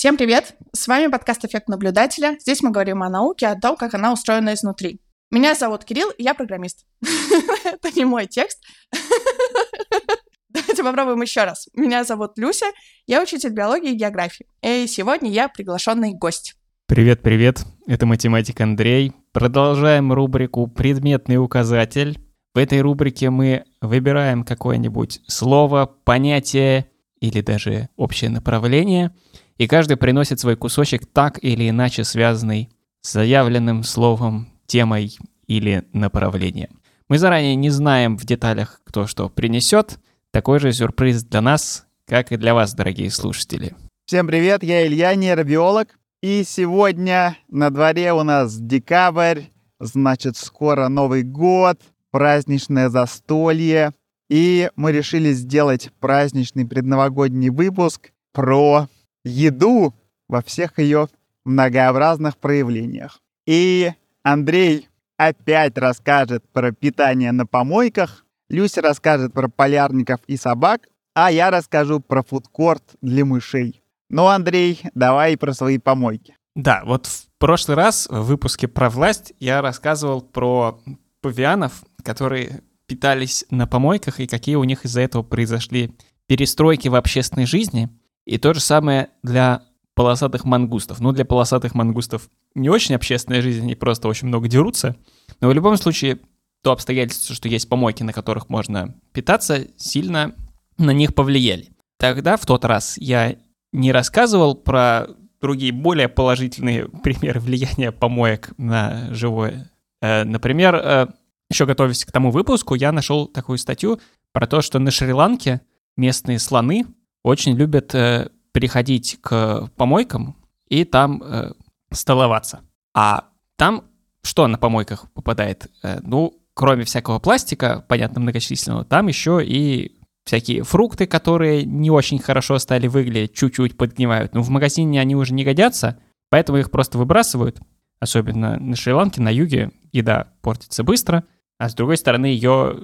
Всем привет! С вами подкаст «Эффект наблюдателя». Здесь мы говорим о науке, о том, как она устроена изнутри. Меня зовут Кирилл, я программист. Это не мой текст. Давайте попробуем еще раз. Меня зовут Люся, я учитель биологии и географии. И сегодня я приглашенный гость. Привет-привет, это математик Андрей. Продолжаем рубрику «Предметный указатель». В этой рубрике мы выбираем какое-нибудь слово, понятие или даже общее направление – и каждый приносит свой кусочек так или иначе связанный с заявленным словом, темой или направлением. Мы заранее не знаем в деталях, кто что принесет. Такой же сюрприз для нас, как и для вас, дорогие слушатели. Всем привет, я Илья, нейробиолог. И сегодня на дворе у нас декабрь, значит, скоро Новый год, праздничное застолье. И мы решили сделать праздничный предновогодний выпуск про еду во всех ее многообразных проявлениях. И Андрей опять расскажет про питание на помойках, Люся расскажет про полярников и собак, а я расскажу про фудкорт для мышей. Ну, Андрей, давай про свои помойки. Да, вот в прошлый раз в выпуске про власть я рассказывал про павианов, которые питались на помойках и какие у них из-за этого произошли перестройки в общественной жизни. И то же самое для полосатых мангустов. Ну, для полосатых мангустов не очень общественная жизнь, они просто очень много дерутся. Но в любом случае, то обстоятельство, что есть помойки, на которых можно питаться, сильно на них повлияли. Тогда, в тот раз, я не рассказывал про другие более положительные примеры влияния помоек на живое. Э, например, э, еще готовясь к тому выпуску, я нашел такую статью про то, что на Шри-Ланке местные слоны очень любят э, приходить к помойкам и там э, столоваться. А там что на помойках попадает? Э, ну, кроме всякого пластика, понятно, многочисленного, там еще и всякие фрукты, которые не очень хорошо стали выглядеть, чуть-чуть подгнивают. Но в магазине они уже не годятся, поэтому их просто выбрасывают. Особенно на Шри-Ланке, на юге еда портится быстро, а с другой стороны ее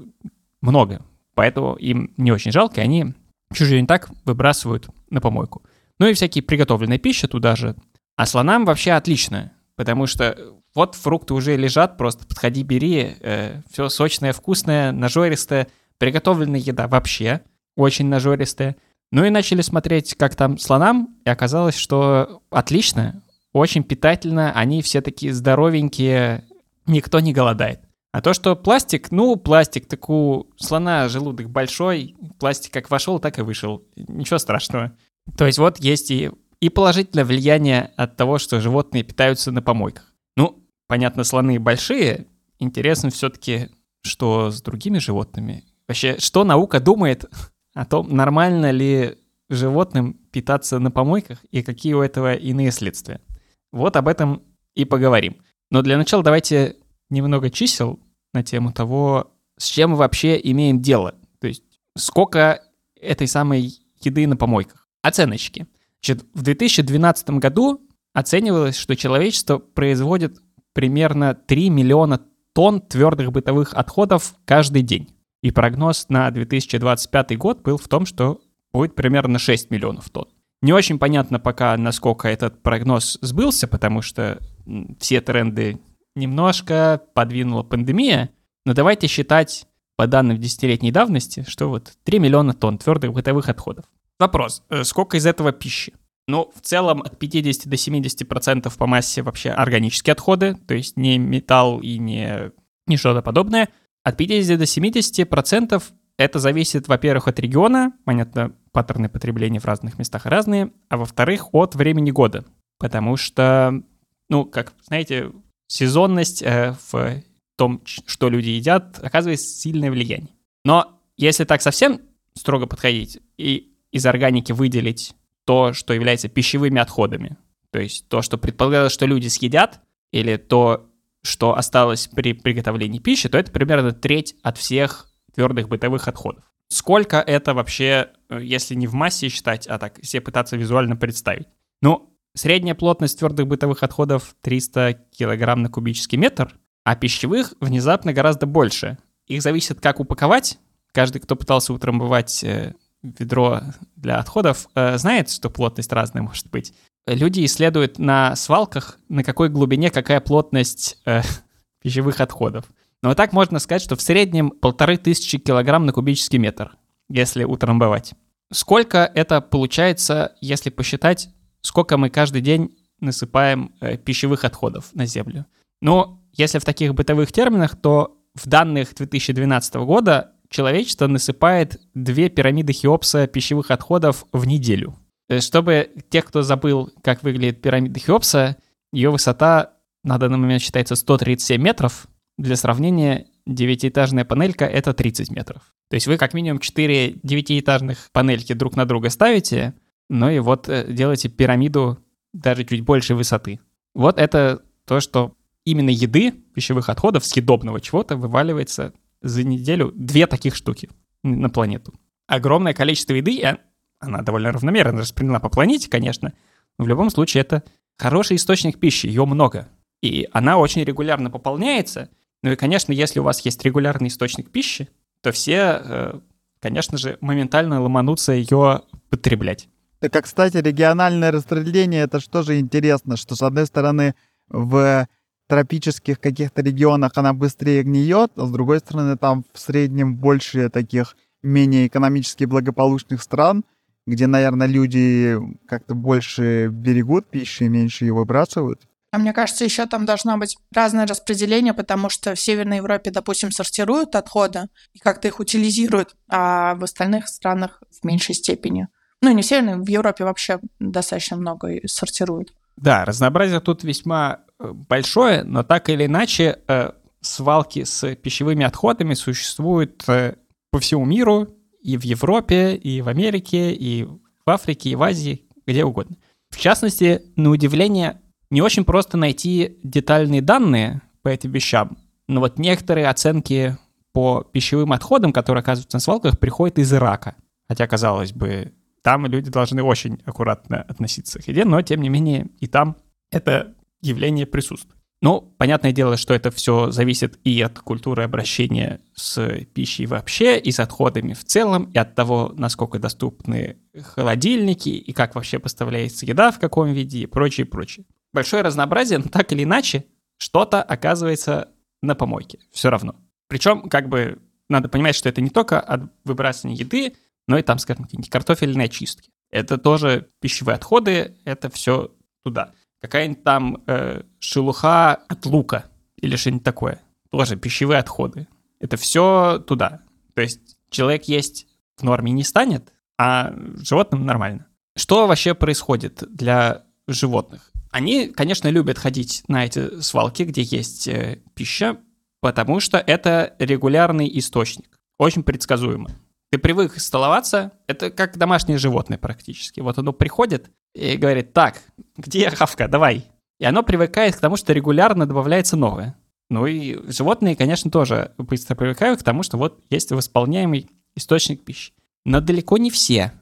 много. Поэтому им не очень жалко, и они чужие не так выбрасывают на помойку. Ну и всякие приготовленные пищи туда же. А слонам вообще отлично, потому что вот фрукты уже лежат, просто подходи, бери, э, все сочное, вкусное, нажористое. Приготовленная еда вообще очень нажористая. Ну и начали смотреть, как там слонам, и оказалось, что отлично, очень питательно, они все такие здоровенькие, никто не голодает. А то, что пластик, ну, пластик, так у слона желудок большой, пластик как вошел, так и вышел. Ничего страшного. То есть вот есть и, и положительное влияние от того, что животные питаются на помойках. Ну, понятно, слоны большие. Интересно все-таки, что с другими животными. Вообще, что наука думает о том, нормально ли животным питаться на помойках и какие у этого иные следствия. Вот об этом и поговорим. Но для начала давайте немного чисел на тему того, с чем мы вообще имеем дело. То есть сколько этой самой еды на помойках. Оценочки. Значит, в 2012 году оценивалось, что человечество производит примерно 3 миллиона тонн твердых бытовых отходов каждый день. И прогноз на 2025 год был в том, что будет примерно 6 миллионов тонн. Не очень понятно пока, насколько этот прогноз сбылся, потому что все тренды немножко подвинула пандемия, но давайте считать по данным десятилетней давности, что вот 3 миллиона тонн твердых бытовых отходов. Вопрос, э, сколько из этого пищи? Ну, в целом от 50 до 70 процентов по массе вообще органические отходы, то есть не металл и не, не что-то подобное. От 50 до 70 процентов это зависит, во-первых, от региона, понятно, паттерны потребления в разных местах разные, а во-вторых, от времени года. Потому что, ну, как, знаете, сезонность э, в том, что люди едят, оказывает сильное влияние. Но если так совсем строго подходить и из органики выделить то, что является пищевыми отходами, то есть то, что предполагалось, что люди съедят, или то, что осталось при приготовлении пищи, то это примерно треть от всех твердых бытовых отходов. Сколько это вообще, э, если не в массе считать, а так все пытаться визуально представить? Ну, Средняя плотность твердых бытовых отходов 300 кг на кубический метр, а пищевых внезапно гораздо больше. Их зависит, как упаковать. Каждый, кто пытался утрамбовать э, ведро для отходов, э, знает, что плотность разная может быть. люди исследуют на свалках, на какой глубине какая плотность э, пищевых отходов. Но так можно сказать, что в среднем полторы тысячи килограмм на кубический метр, если утрамбовать. Сколько это получается, если посчитать, сколько мы каждый день насыпаем э, пищевых отходов на Землю? Ну, если в таких бытовых терминах, то в данных 2012 года человечество насыпает две пирамиды Хеопса пищевых отходов в неделю. Э, чтобы те, кто забыл, как выглядит пирамида Хеопса, ее высота на данный момент считается 137 метров. Для сравнения, девятиэтажная панелька — это 30 метров. То есть вы как минимум 4 девятиэтажных панельки друг на друга ставите, ну и вот э, делаете пирамиду даже чуть больше высоты. Вот это то, что именно еды, пищевых отходов, съедобного чего-то вываливается за неделю две таких штуки на планету. Огромное количество еды, она довольно равномерно распределена по планете, конечно, но в любом случае это хороший источник пищи, ее много. И она очень регулярно пополняется. Ну и, конечно, если у вас есть регулярный источник пищи, то все, э, конечно же, моментально ломанутся ее потреблять. Так, а, кстати, региональное распределение, это что же интересно, что, с одной стороны, в тропических каких-то регионах она быстрее гниет, а с другой стороны, там в среднем больше таких менее экономически благополучных стран, где, наверное, люди как-то больше берегут пищу и меньше ее выбрасывают. А мне кажется, еще там должно быть разное распределение, потому что в Северной Европе, допустим, сортируют отходы и как-то их утилизируют, а в остальных странах в меньшей степени. Ну, не Северной, в Европе вообще достаточно много сортируют. Да, разнообразие тут весьма э, большое, но так или иначе э, свалки с пищевыми отходами существуют э, по всему миру, и в Европе, и в Америке, и в Африке, и в Азии, где угодно. В частности, на удивление, не очень просто найти детальные данные по этим вещам, но вот некоторые оценки по пищевым отходам, которые оказываются на свалках, приходят из Ирака. Хотя, казалось бы, там люди должны очень аккуратно относиться к еде, но тем не менее и там это явление присутствует. Ну, понятное дело, что это все зависит и от культуры обращения с пищей вообще, и с отходами в целом, и от того, насколько доступны холодильники, и как вообще поставляется еда, в каком виде, и прочее, прочее. Большое разнообразие, но так или иначе, что-то оказывается на помойке, все равно. Причем, как бы, надо понимать, что это не только от выбрасывания еды, ну и там, скажем, какие-нибудь картофельные очистки. Это тоже пищевые отходы, это все туда. Какая-нибудь там э, шелуха от лука или что-нибудь такое. Тоже пищевые отходы. Это все туда. То есть человек есть в норме не станет, а животным нормально. Что вообще происходит для животных? Они, конечно, любят ходить на эти свалки, где есть э, пища, потому что это регулярный источник. Очень предсказуемо. Ты привык столоваться, это как домашнее животное практически. Вот оно приходит и говорит, так, где хавка, давай. И оно привыкает к тому, что регулярно добавляется новое. Ну и животные, конечно, тоже быстро привыкают к тому, что вот есть восполняемый источник пищи. Но далеко не все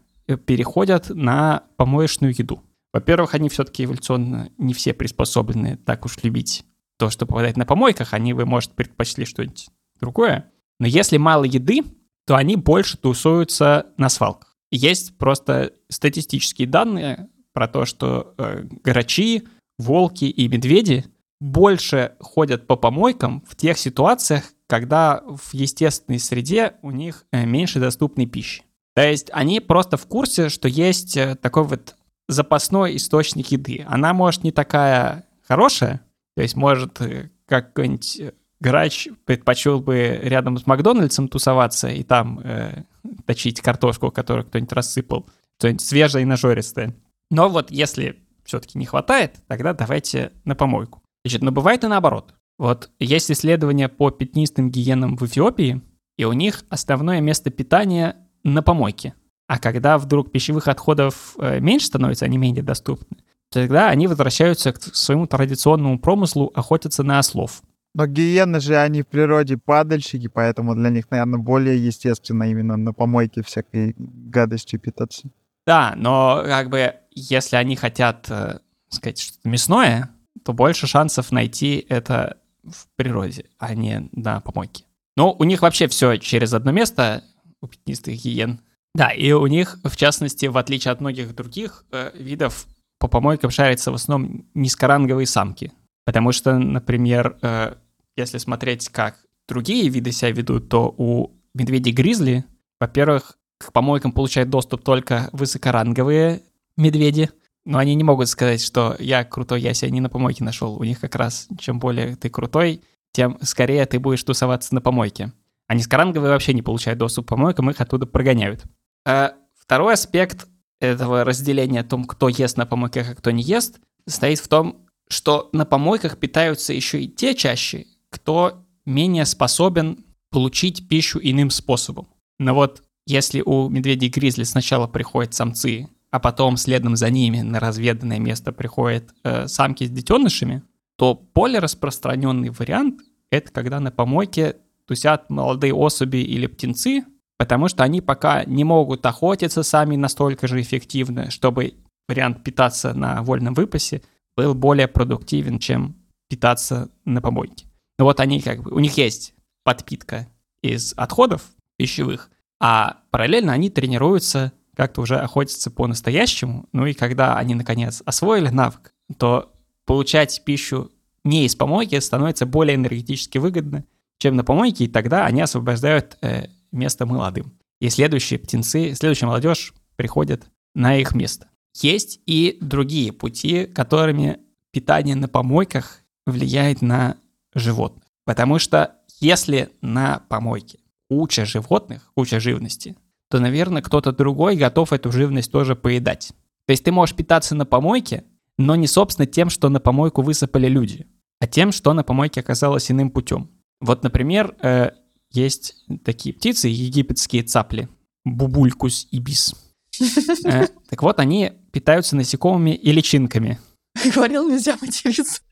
переходят на помоечную еду. Во-первых, они все-таки эволюционно не все приспособлены так уж любить то, что попадает на помойках. Они, вы, может, предпочли что-нибудь другое. Но если мало еды, то они больше тусуются на свалках. Есть просто статистические данные про то, что э, грачи, волки и медведи больше ходят по помойкам в тех ситуациях, когда в естественной среде у них э, меньше доступной пищи. То есть они просто в курсе, что есть э, такой вот запасной источник еды. Она может не такая хорошая, то есть может как-нибудь э, грач предпочел бы рядом с Макдональдсом тусоваться и там э, точить картошку, которую кто-нибудь рассыпал, что-нибудь свежее и нажористое. Но вот если все-таки не хватает, тогда давайте на помойку. Значит, но бывает и наоборот. Вот есть исследования по пятнистым гиенам в Эфиопии, и у них основное место питания на помойке. А когда вдруг пищевых отходов э, меньше становится, они менее доступны, тогда они возвращаются к своему традиционному промыслу охотиться на ослов. Но гиены же, они в природе падальщики, поэтому для них, наверное, более естественно именно на помойке всякой гадостью питаться. Да, но как бы если они хотят, э, сказать, что-то мясное, то больше шансов найти это в природе, а не на помойке. Но у них вообще все через одно место, у пятнистых гиен. Да, и у них, в частности, в отличие от многих других э, видов, по помойкам шарятся в основном низкоранговые самки. Потому что, например, э, если смотреть, как другие виды себя ведут, то у медведей-гризли, во-первых, к помойкам получают доступ только высокоранговые медведи, но они не могут сказать, что я крутой, я себя не на помойке нашел. У них как раз, чем более ты крутой, тем скорее ты будешь тусоваться на помойке. А низкоранговые вообще не получают доступ к помойкам, их оттуда прогоняют. А второй аспект этого разделения о том, кто ест на помойках, а кто не ест, состоит в том, что на помойках питаются еще и те чаще, кто менее способен получить пищу иным способом. Но вот если у медведей гризли сначала приходят самцы, а потом следом за ними на разведанное место приходят э, самки с детенышами, то более распространенный вариант — это когда на помойке тусят молодые особи или птенцы, потому что они пока не могут охотиться сами настолько же эффективно, чтобы вариант питаться на вольном выпасе был более продуктивен, чем питаться на помойке. Но вот они как бы, у них есть подпитка из отходов пищевых, а параллельно они тренируются как-то уже охотиться по-настоящему. Ну и когда они, наконец, освоили навык, то получать пищу не из помойки становится более энергетически выгодно, чем на помойке, и тогда они освобождают э, место молодым. И следующие птенцы, следующая молодежь приходит на их место. Есть и другие пути, которыми питание на помойках влияет на животных. Потому что если на помойке куча животных, куча живности, то, наверное, кто-то другой готов эту живность тоже поедать. То есть ты можешь питаться на помойке, но не, собственно, тем, что на помойку высыпали люди, а тем, что на помойке оказалось иным путем. Вот, например, э, есть такие птицы, египетские цапли, бубулькус ибис. Э, так вот, они питаются насекомыми и личинками. Говорил, нельзя материться.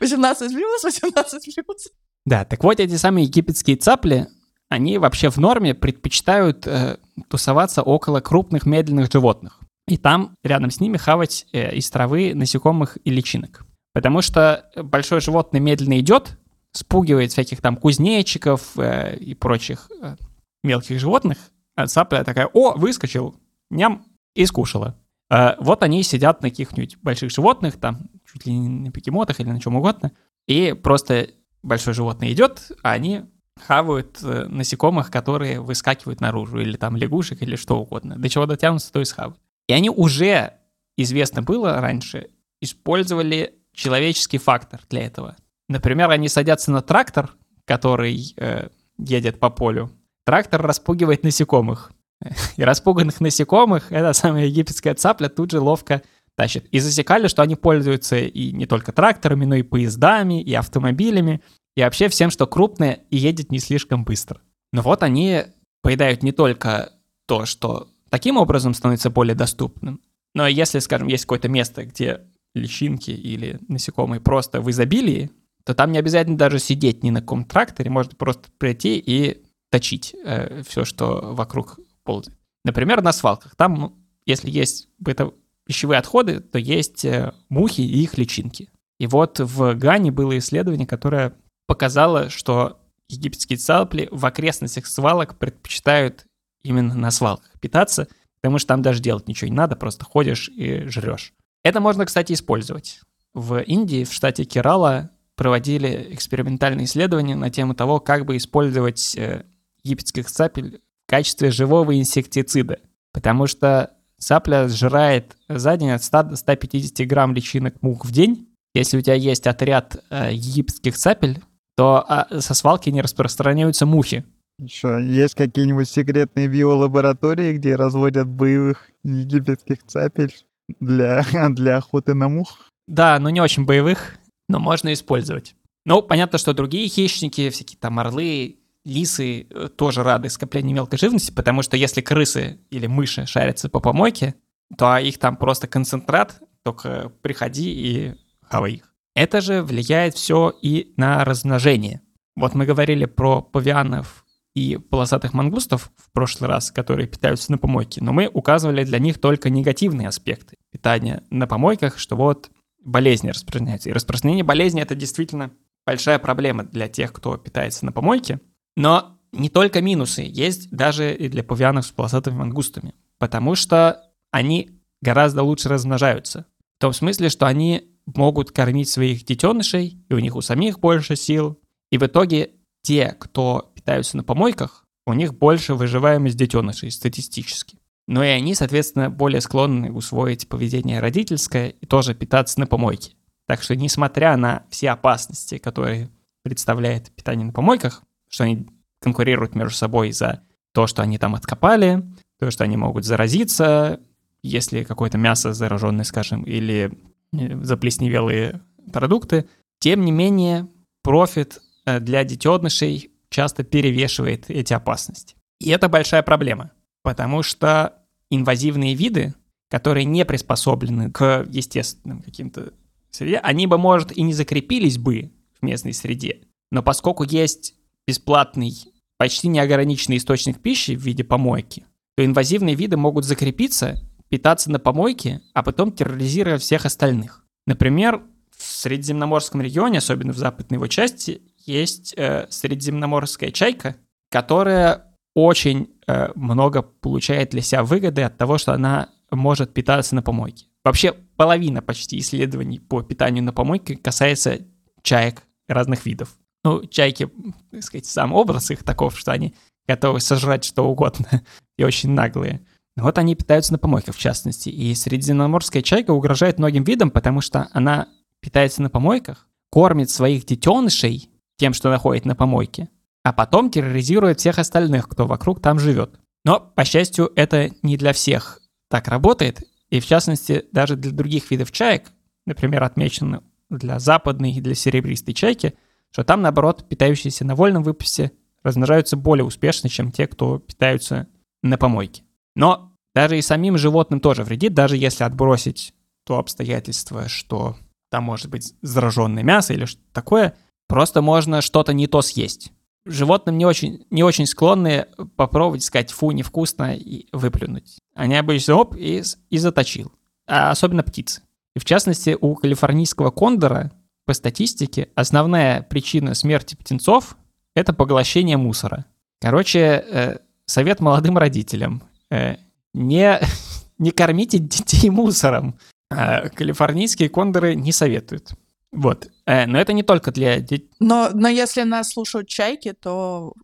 18 плюс, 18 плюс. Да, так вот эти самые египетские цапли, они вообще в норме предпочитают э, тусоваться около крупных медленных животных. И там рядом с ними хавать э, из травы насекомых и личинок. Потому что большое животное медленно идет, спугивает всяких там кузнечиков э, и прочих э, мелких животных, а цапля такая, о, выскочил, ням, и скушала. Э, вот они сидят на каких-нибудь больших животных, там, чуть ли не на бегемотах или на чем угодно, и просто большое животное идет, а они хавают э, насекомых, которые выскакивают наружу, или там лягушек, или что угодно. До чего дотянутся, то и схавают. И они уже, известно было раньше, использовали человеческий фактор для этого. Например, они садятся на трактор, который э, едет по полю. Трактор распугивает насекомых. И распуганных насекомых эта самая египетская цапля тут же ловко тащит. И засекали, что они пользуются и не только тракторами, но и поездами, и автомобилями, и вообще всем, что крупное и едет не слишком быстро. Но вот они поедают не только то, что таким образом становится более доступным, но если, скажем, есть какое-то место, где личинки или насекомые просто в изобилии, то там не обязательно даже сидеть ни на каком тракторе, можно просто прийти и точить э, все, что вокруг ползает. Например, на свалках. Там, ну, если есть это пищевые отходы, то есть э, мухи и их личинки. И вот в Гане было исследование, которое показало, что египетские цапли в окрестностях свалок предпочитают именно на свалках питаться, потому что там даже делать ничего не надо, просто ходишь и жрешь. Это можно, кстати, использовать. В Индии, в штате Керала, проводили экспериментальные исследования на тему того, как бы использовать э, египетских цапель качестве живого инсектицида. Потому что цапля сжирает за день от 100 до 150 грамм личинок мух в день. Если у тебя есть отряд э, египетских цапель, то э, со свалки не распространяются мухи. Еще есть какие-нибудь секретные биолаборатории, где разводят боевых египетских цапель для, для охоты на мух? Да, но не очень боевых но можно использовать. Ну, понятно, что другие хищники, всякие там орлы, лисы э, тоже рады скоплению мелкой живности, потому что если крысы или мыши шарятся по помойке, то их там просто концентрат, только приходи и хавай их. Это же влияет все и на размножение. Вот мы говорили про павианов и полосатых мангустов в прошлый раз, которые питаются на помойке, но мы указывали для них только негативные аспекты питания на помойках, что вот болезни распространяются. И распространение болезни — это действительно большая проблема для тех, кто питается на помойке. Но не только минусы, есть даже и для павианов с полосатыми мангустами. Потому что они гораздо лучше размножаются. В том смысле, что они могут кормить своих детенышей, и у них у самих больше сил. И в итоге те, кто питаются на помойках, у них больше выживаемость детенышей статистически. Но и они, соответственно, более склонны усвоить поведение родительское и тоже питаться на помойке. Так что, несмотря на все опасности, которые представляет питание на помойках, что они конкурируют между собой за то, что они там откопали, то, что они могут заразиться, если какое-то мясо зараженное, скажем, или э, заплесневелые продукты. Тем не менее, профит э, для детенышей часто перевешивает эти опасности. И это большая проблема, потому что инвазивные виды, которые не приспособлены к естественным каким-то среде, они бы, может, и не закрепились бы в местной среде. Но поскольку есть бесплатный, почти неограниченный источник пищи в виде помойки, то инвазивные виды могут закрепиться, питаться на помойке, а потом терроризировать всех остальных. Например, в Средиземноморском регионе, особенно в западной его части, есть э, средиземноморская чайка, которая очень э, много получает для себя выгоды от того, что она может питаться на помойке. Вообще половина почти исследований по питанию на помойке касается чаек разных видов. Ну, чайки, так сказать, сам образ их таков, что они готовы сожрать что угодно и очень наглые. Вот они питаются на помойках, в частности. И средиземноморская чайка угрожает многим видам, потому что она питается на помойках, кормит своих детенышей тем, что находит на помойке, а потом терроризирует всех остальных, кто вокруг там живет. Но, по счастью, это не для всех так работает, и в частности, даже для других видов чаек, например, отмечено для западной и для серебристой чайки, что там, наоборот, питающиеся на вольном выпасе размножаются более успешно, чем те, кто питаются на помойке. Но даже и самим животным тоже вредит, даже если отбросить то обстоятельство, что там может быть зараженное мясо или что-то такое, просто можно что-то не то съесть. Животным не очень, не очень склонны попробовать сказать «фу, невкусно» и выплюнуть. Они обычно оп и, и заточил. А особенно птицы. И в частности, у калифорнийского кондора, по статистике, основная причина смерти птенцов – это поглощение мусора. Короче, э, совет молодым родителям. Э, не, не кормите детей мусором. А калифорнийские кондоры не советуют. Вот. Э, но это не только для детей. Но, но если нас слушают чайки, то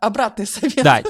обратный совет. Да,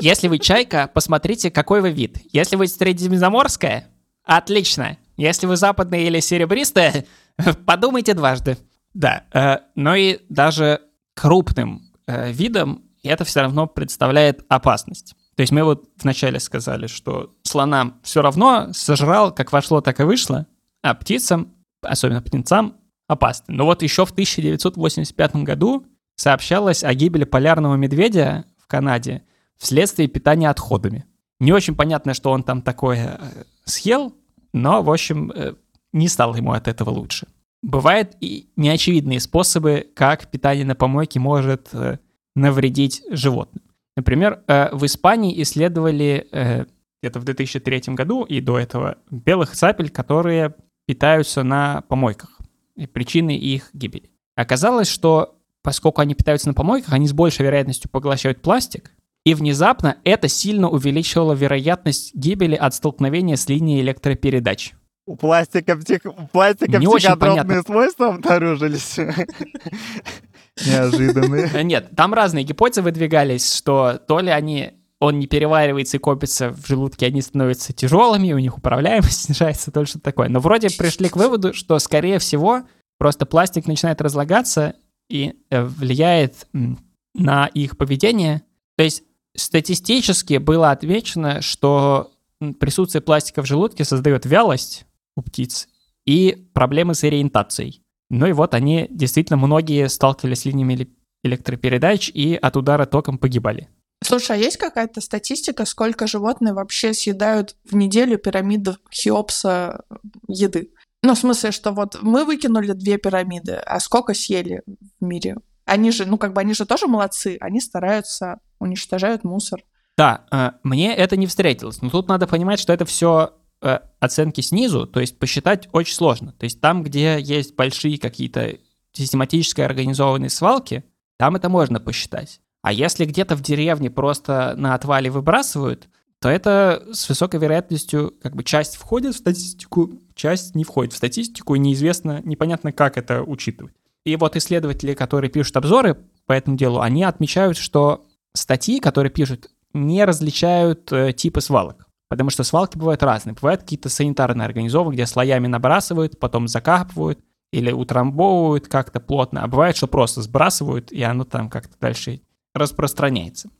если вы чайка, посмотрите, какой вы вид. Если вы средиземноморская, отлично. Если вы западная или серебристая, подумайте дважды. Да, э, но и даже крупным э, видом это все равно представляет опасность. То есть мы вот вначале сказали, что слонам все равно сожрал, как вошло, так и вышло, а птицам, особенно птенцам, опасно. Но вот еще в 1985 году сообщалось о гибели полярного медведя в Канаде вследствие питания отходами. Не очень понятно, что он там такое э, съел, но, в общем, э, не стало ему от этого лучше. Бывают и неочевидные способы, как питание на помойке может э, навредить животным. Например, э, в Испании исследовали где-то в 2003 году и до этого белых цапель, которые питаются на помойках и причины их гибели. Оказалось, что поскольку они питаются на помойках, они с большей вероятностью поглощают пластик, и внезапно это сильно увеличивало вероятность гибели от столкновения с линией электропередач. У пластика, псих... у пластика Не психотропные свойства обнаружились. Неожиданные. Э, нет, там разные гипотезы выдвигались, что то ли они он не переваривается и копится в желудке, они становятся тяжелыми, у них управляемость снижается, то ли что-то такое. Но вроде пришли к выводу, что, скорее всего, просто пластик начинает разлагаться и э, влияет на их поведение. То есть Статистически было отмечено, что присутствие пластика в желудке создает вялость у птиц и проблемы с ориентацией. Ну и вот они, действительно, многие сталкивались с линиями электропередач и от удара током погибали. Слушай, а есть какая-то статистика, сколько животные вообще съедают в неделю пирамиду Хеопса еды? Ну, в смысле, что вот мы выкинули две пирамиды, а сколько съели в мире? Они же, ну, как бы они же тоже молодцы, они стараются уничтожают мусор. Да, э, мне это не встретилось. Но тут надо понимать, что это все э, оценки снизу, то есть посчитать очень сложно. То есть там, где есть большие какие-то систематически организованные свалки, там это можно посчитать. А если где-то в деревне просто на отвале выбрасывают, то это с высокой вероятностью как бы часть входит в статистику, часть не входит в статистику, и неизвестно, непонятно, как это учитывать. И вот исследователи, которые пишут обзоры по этому делу, они отмечают, что статьи, которые пишут, не различают э, типы свалок. Потому что свалки бывают разные. Бывают какие-то санитарные организовы, где слоями набрасывают, потом закапывают или утрамбовывают как-то плотно. А бывает, что просто сбрасывают, и оно там как-то дальше распространяется.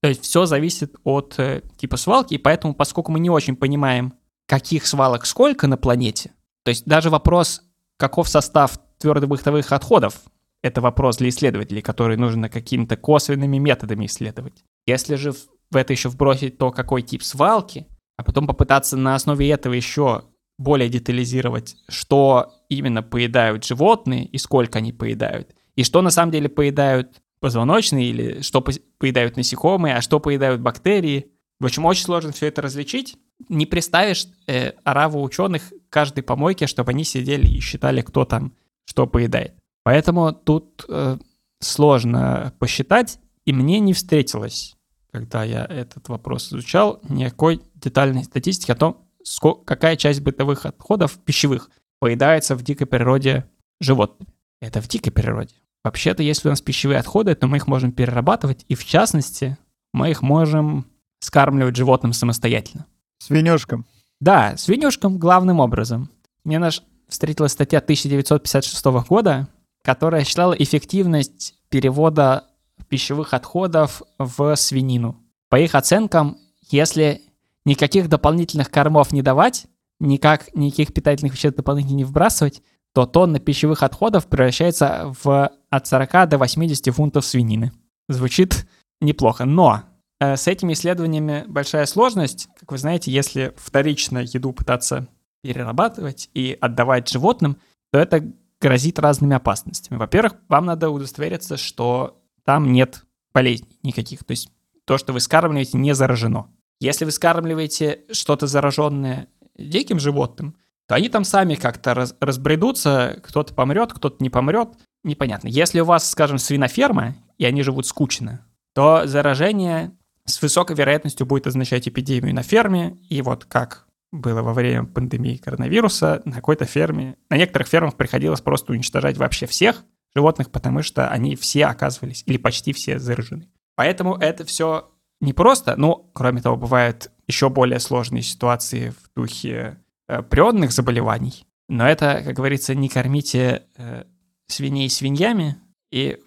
То есть все зависит от э, типа свалки, и поэтому, поскольку мы не очень понимаем, каких свалок сколько на планете, то есть даже вопрос, каков состав твердобытовых отходов, это вопрос для исследователей, который нужно какими-то косвенными методами исследовать. Если же в это еще вбросить то, какой тип свалки, а потом попытаться на основе этого еще более детализировать, что именно поедают животные и сколько они поедают, и что на самом деле поедают позвоночные или что поедают насекомые, а что поедают бактерии. В общем, очень сложно все это различить. Не представишь э, ораву ученых каждой помойке, чтобы они сидели и считали, кто там что поедает. Поэтому тут э, сложно посчитать, и мне не встретилось, когда я этот вопрос изучал, никакой детальной статистики о том, сколько, какая часть бытовых отходов пищевых поедается в дикой природе животными. Это в дикой природе. Вообще-то, если у нас пищевые отходы, то мы их можем перерабатывать, и в частности, мы их можем скармливать животным самостоятельно. Свинюшкам. Да, свинюшкам главным образом. Мне наш встретилась статья 1956 года, которая считала эффективность перевода пищевых отходов в свинину. По их оценкам, если никаких дополнительных кормов не давать, никак, никаких питательных веществ дополнительно не вбрасывать, то тонна пищевых отходов превращается в от 40 до 80 фунтов свинины. Звучит неплохо, но э, с этими исследованиями большая сложность. Как вы знаете, если вторично еду пытаться перерабатывать и отдавать животным, то это грозит разными опасностями. Во-первых, вам надо удостовериться, что там нет болезней никаких. То есть то, что вы скармливаете, не заражено. Если вы скармливаете что-то зараженное диким животным, то они там сами как-то раз, разбредутся, кто-то помрет, кто-то не помрет, непонятно. Если у вас, скажем, свиноферма, и они живут скучно, то заражение с высокой вероятностью будет означать эпидемию на ферме, и вот как было во время пандемии коронавируса, на какой-то ферме, на некоторых фермах приходилось просто уничтожать вообще всех животных, потому что они все оказывались, или почти все заражены. Поэтому это все непросто, но, кроме того, бывают еще более сложные ситуации в духе э, природных заболеваний. Но это, как говорится, не кормите э, свиней свиньями, и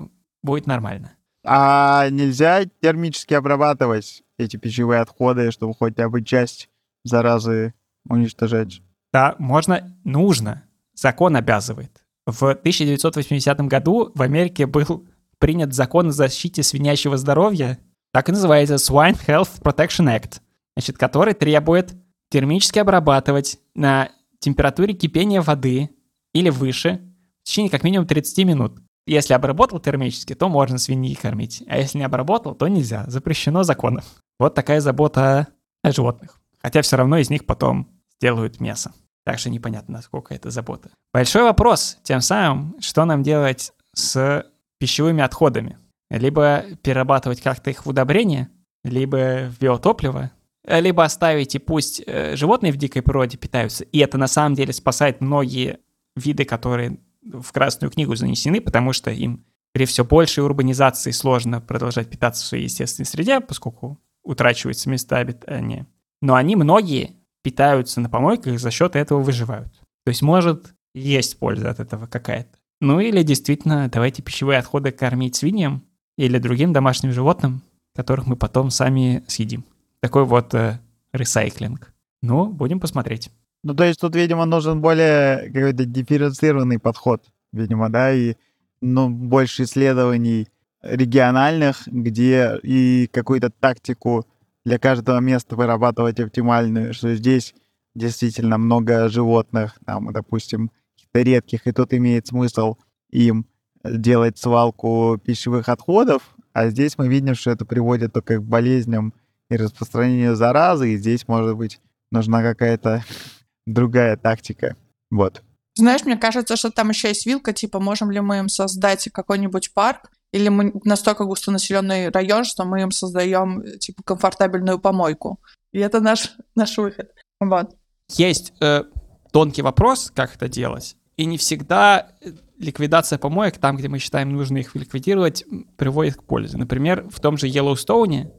будет нормально. А нельзя термически обрабатывать эти пищевые отходы, чтобы хотя бы часть заразы уничтожать? Да, можно, нужно. Закон обязывает. В 1980 году в Америке был принят закон о защите свинячьего здоровья, так и называется Swine Health Protection Act, значит, который требует термически обрабатывать на температуре кипения воды или выше в течение как минимум 30 минут. Если обработал термически, то можно свиньи кормить, а если не обработал, то нельзя, запрещено законом. Вот такая забота о животных. Хотя все равно из них потом сделают мясо. Так что непонятно, насколько это забота. Большой вопрос, тем самым, что нам делать с пищевыми отходами. Либо перерабатывать как-то их в удобрение, либо в биотопливо, либо оставить и пусть э, животные в дикой природе питаются. И это на самом деле спасает многие виды, которые в Красную книгу занесены, потому что им при все большей урбанизации сложно продолжать питаться в своей естественной среде, поскольку утрачиваются места обитания но они многие питаются на помойках и за счет этого выживают. То есть может есть польза от этого какая-то. Ну или действительно давайте пищевые отходы кормить свиньям или другим домашним животным, которых мы потом сами съедим. Такой вот э, ресайклинг. Ну, будем посмотреть. Ну, то есть тут, видимо, нужен более какой-то дифференцированный подход, видимо, да, и ну, больше исследований региональных, где и какую-то тактику для каждого места вырабатывать оптимальную, что здесь действительно много животных, там, допустим, редких, и тут имеет смысл им делать свалку пищевых отходов, а здесь мы видим, что это приводит только к болезням и распространению заразы, и здесь, может быть, нужна какая-то другая тактика. Вот. Знаешь, мне кажется, что там еще есть вилка, типа, можем ли мы им создать какой-нибудь парк, или мы настолько густонаселенный район, что мы им создаем типа комфортабельную помойку. И это наш, наш выход. Вот. Есть э, тонкий вопрос, как это делать, и не всегда ликвидация помоек, там, где мы считаем нужно их ликвидировать, приводит к пользе. Например, в том же Йеллоустоуне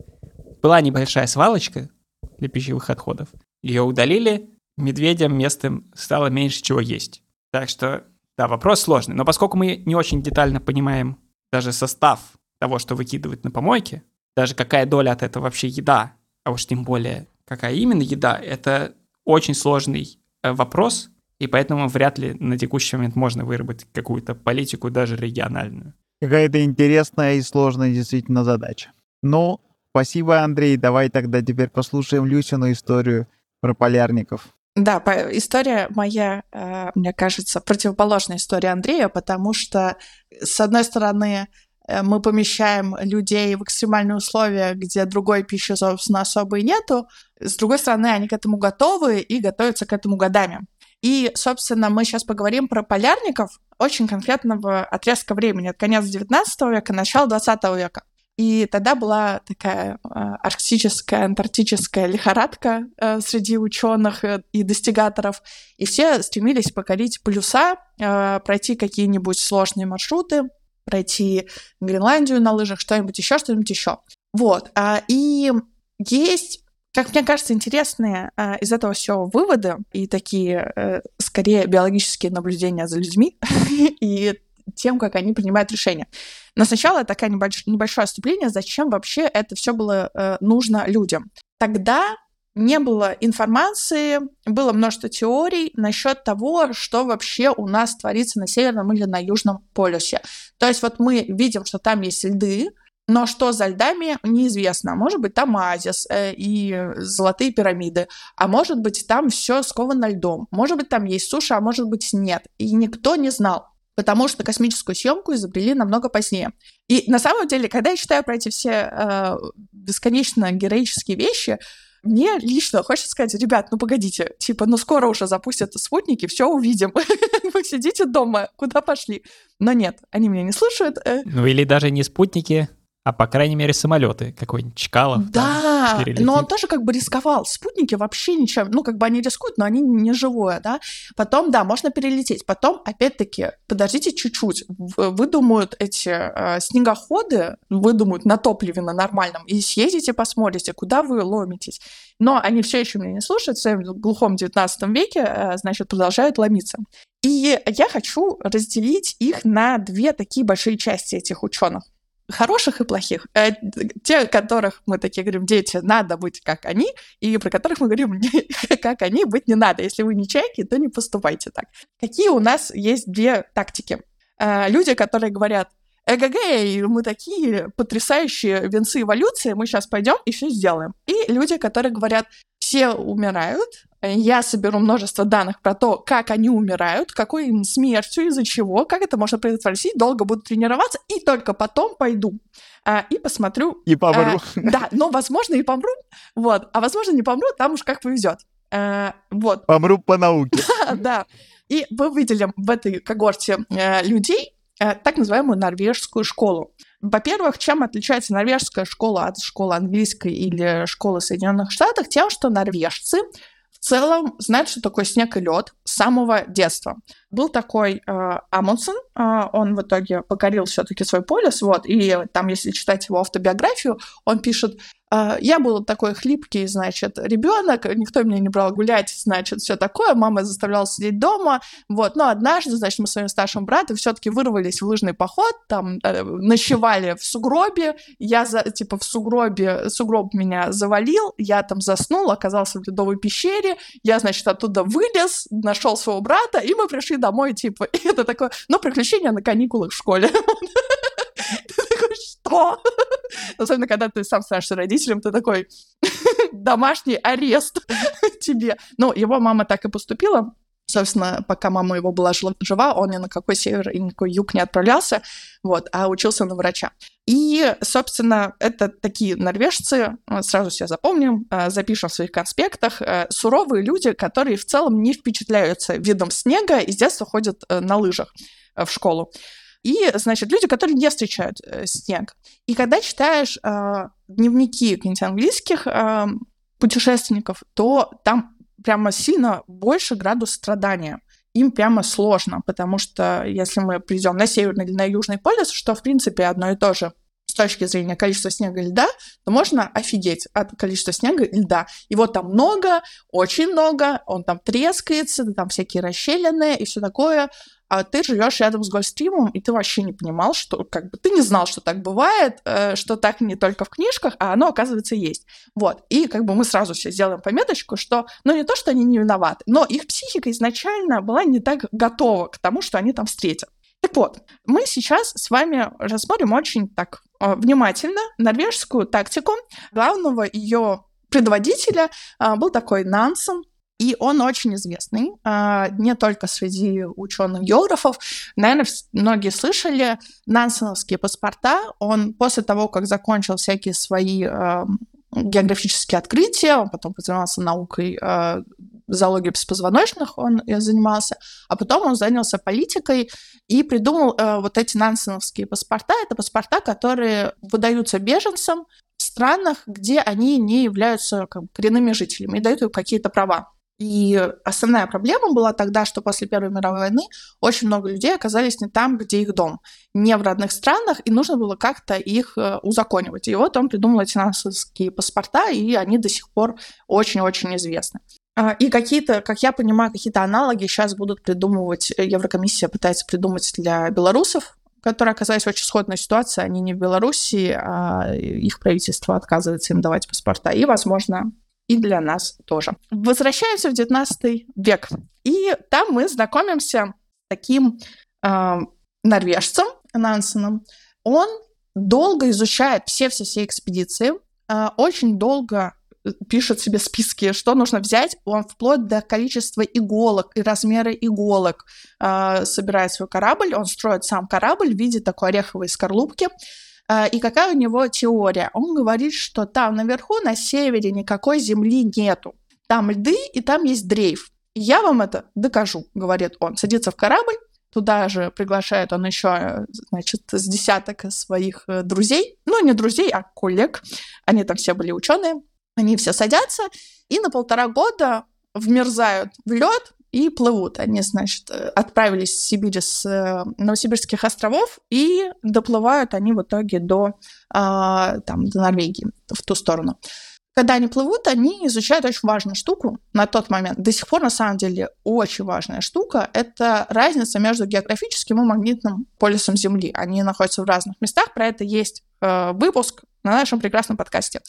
была небольшая свалочка для пищевых отходов. Ее удалили, медведям местом стало меньше чего есть. Так что, да, вопрос сложный. Но поскольку мы не очень детально понимаем даже состав того, что выкидывают на помойке, даже какая доля от этого вообще еда, а уж тем более какая именно еда, это очень сложный э, вопрос, и поэтому вряд ли на текущий момент можно выработать какую-то политику даже региональную. Какая-то интересная и сложная действительно задача. Ну, спасибо, Андрей. Давай тогда теперь послушаем Люсину историю про полярников. Да, история моя, э, мне кажется, противоположная истории Андрея, потому что, с одной стороны, э, мы помещаем людей в экстремальные условия, где другой пищи, собственно, особо и нету. С другой стороны, они к этому готовы и готовятся к этому годами. И, собственно, мы сейчас поговорим про полярников очень конкретного отрезка времени, от конец 19 века, начала 20 века. И тогда была такая э, арктическая, антарктическая лихорадка э, среди ученых э, и достигаторов, и все стремились покорить полюса, э, пройти какие-нибудь сложные маршруты, пройти Гренландию на лыжах, что-нибудь еще, что-нибудь еще. Вот. А, и есть как мне кажется, интересные э, из этого всего выводы и такие, скорее, биологические наблюдения за людьми и тем, как они принимают решения. Но сначала такое небольш... небольшое отступление, зачем вообще это все было э, нужно людям. Тогда не было информации, было множество теорий насчет того, что вообще у нас творится на Северном или на Южном полюсе. То есть вот мы видим, что там есть льды, но что за льдами, неизвестно. Может быть, там оазис э, и золотые пирамиды, а может быть, там все сковано льдом. Может быть, там есть суша, а может быть, нет. И никто не знал потому что космическую съемку изобрели намного позднее. И на самом деле, когда я читаю про эти все э, бесконечно героические вещи, мне лично хочется сказать, ребят, ну погодите, типа, ну скоро уже запустят спутники, все увидим. Вы сидите дома, куда пошли? Но нет, они меня не слушают. Э. Ну или даже не спутники, а по крайней мере самолеты, какой-нибудь Чкалов. Да, но он тоже как бы рисковал. Спутники вообще ничем, ну как бы они рискуют, но они не живое, да. Потом, да, можно перелететь. Потом, опять-таки, подождите чуть-чуть, выдумают эти э, снегоходы, выдумают на топливе на нормальном, и съездите, посмотрите, куда вы ломитесь. Но они все еще меня не слушают, в своем глухом 19 веке, э, значит, продолжают ломиться. И я хочу разделить их на две такие большие части этих ученых хороших и плохих. Э, те, которых мы такие говорим, дети, надо быть как они, и про которых мы говорим, как они, быть не надо. Если вы не чайки, то не поступайте так. Какие у нас есть две тактики? Э, люди, которые говорят, эгэгэй, мы такие потрясающие венцы эволюции, мы сейчас пойдем и все сделаем. И люди, которые говорят, все умирают, я соберу множество данных про то, как они умирают, какой им смертью, из-за чего, как это можно предотвратить, долго буду тренироваться, и только потом пойду а, и посмотрю. И помру. А, да, но, возможно, и помру, вот, а, возможно, не помру, там уж как повезет. А, вот. Помру по науке. Да, и мы выделим в этой когорте а, людей а, так называемую норвежскую школу. Во-первых, чем отличается норвежская школа от школы английской или школы Соединенных Штатов? Тем, что норвежцы в целом знают, что такое снег и лед с самого детства. Был такой э, Амундсен, э, он в итоге покорил все-таки свой полюс, вот, и там, если читать его автобиографию, он пишет, а, я был такой хлипкий, значит, ребенок, никто меня не брал гулять, значит, все такое, мама заставляла сидеть дома, вот, но однажды, значит, мы с своим старшим братом все-таки вырвались в лыжный поход, там, э, ночевали в сугробе, я, за, типа, в сугробе, сугроб меня завалил, я там заснул, оказался в ледовой пещере, я, значит, оттуда вылез, нашел своего брата, и мы пришли домой, типа, и это такое, ну, приключение на каникулах в школе. что? Особенно, когда ты сам становишься родителем, ты такой, домашний арест тебе. Ну, его мама так и поступила. Собственно, пока мама его была жива, он ни на какой север и ни на какой юг не отправлялся, вот, а учился на врача. И, собственно, это такие норвежцы, э, сразу себя запомним, э, запишем в своих конспектах, э, суровые люди, которые в целом не впечатляются видом снега и с детства ходят на лыжах в школу. И, значит, люди, которые не встречают снег. И когда читаешь дневники каких-нибудь английских путешественников, то там прямо сильно больше градус страдания. Им прямо сложно, потому что если мы придем на северный или на южный полюс, что в принципе одно и то же, с точки зрения количества снега и льда, то можно офигеть от количества снега и льда. Его там много, очень много, он там трескается, там всякие расщелины и все такое. А ты живешь рядом с Гольфстримом, и ты вообще не понимал, что как бы ты не знал, что так бывает, э, что так не только в книжках, а оно, оказывается, есть. Вот. И как бы мы сразу все сделаем пометочку, что, ну, не то, что они не виноваты, но их психика изначально была не так готова к тому, что они там встретят. Так вот, мы сейчас с вами рассмотрим очень так э, внимательно норвежскую тактику. Главного ее предводителя э, был такой Нансен, и он очень известный, э, не только среди ученых-географов. Наверное, многие слышали нансеновские паспорта. Он после того, как закончил всякие свои географические открытия, он потом занимался наукой э, зоологии беспозвоночных, он занимался, а потом он занялся политикой и придумал вот эти нансеновские паспорта. Это паспорта, которые выдаются беженцам в странах, где они не являются как, коренными жителями и дают им какие-то права. И основная проблема была тогда, что после Первой мировой войны очень много людей оказались не там, где их дом, не в родных странах, и нужно было как-то их э, узаконивать. И вот он придумал эти нансенские паспорта, и они до сих пор очень-очень известны. А, и какие-то, как я понимаю, какие-то аналоги сейчас будут придумывать, э, Еврокомиссия пытается придумать для белорусов, которые оказались в очень сходной ситуации. Они не в Белоруссии, а их правительство отказывается им давать паспорта. И, возможно, и для нас тоже. Возвращаемся в 19 век. И там мы знакомимся с таким э, норвежцем Нансеном. Он долго изучает все-все-все экспедиции, э, очень долго пишет себе списки, что нужно взять, он вплоть до количества иголок и размера иголок э, собирает свой корабль, он строит сам корабль в виде такой ореховой скорлупки. Э, и какая у него теория? Он говорит, что там наверху, на севере, никакой земли нету. Там льды, и там есть дрейф. я вам это докажу, говорит он. Садится в корабль, Туда же приглашает он еще, значит, с десяток своих э, друзей. Ну, не друзей, а коллег. Они там все были ученые. Они все садятся и на полтора года вмерзают в лед и плывут. Они, значит, отправились в Сибирь с э, Новосибирских островов и доплывают они в итоге до, а, там, до Норвегии, в ту сторону. Когда они плывут, они изучают очень важную штуку на тот момент. До сих пор, на самом деле, очень важная штука — это разница между географическим и магнитным полюсом Земли. Они находятся в разных местах. Про это есть э, выпуск на нашем прекрасном подкасте.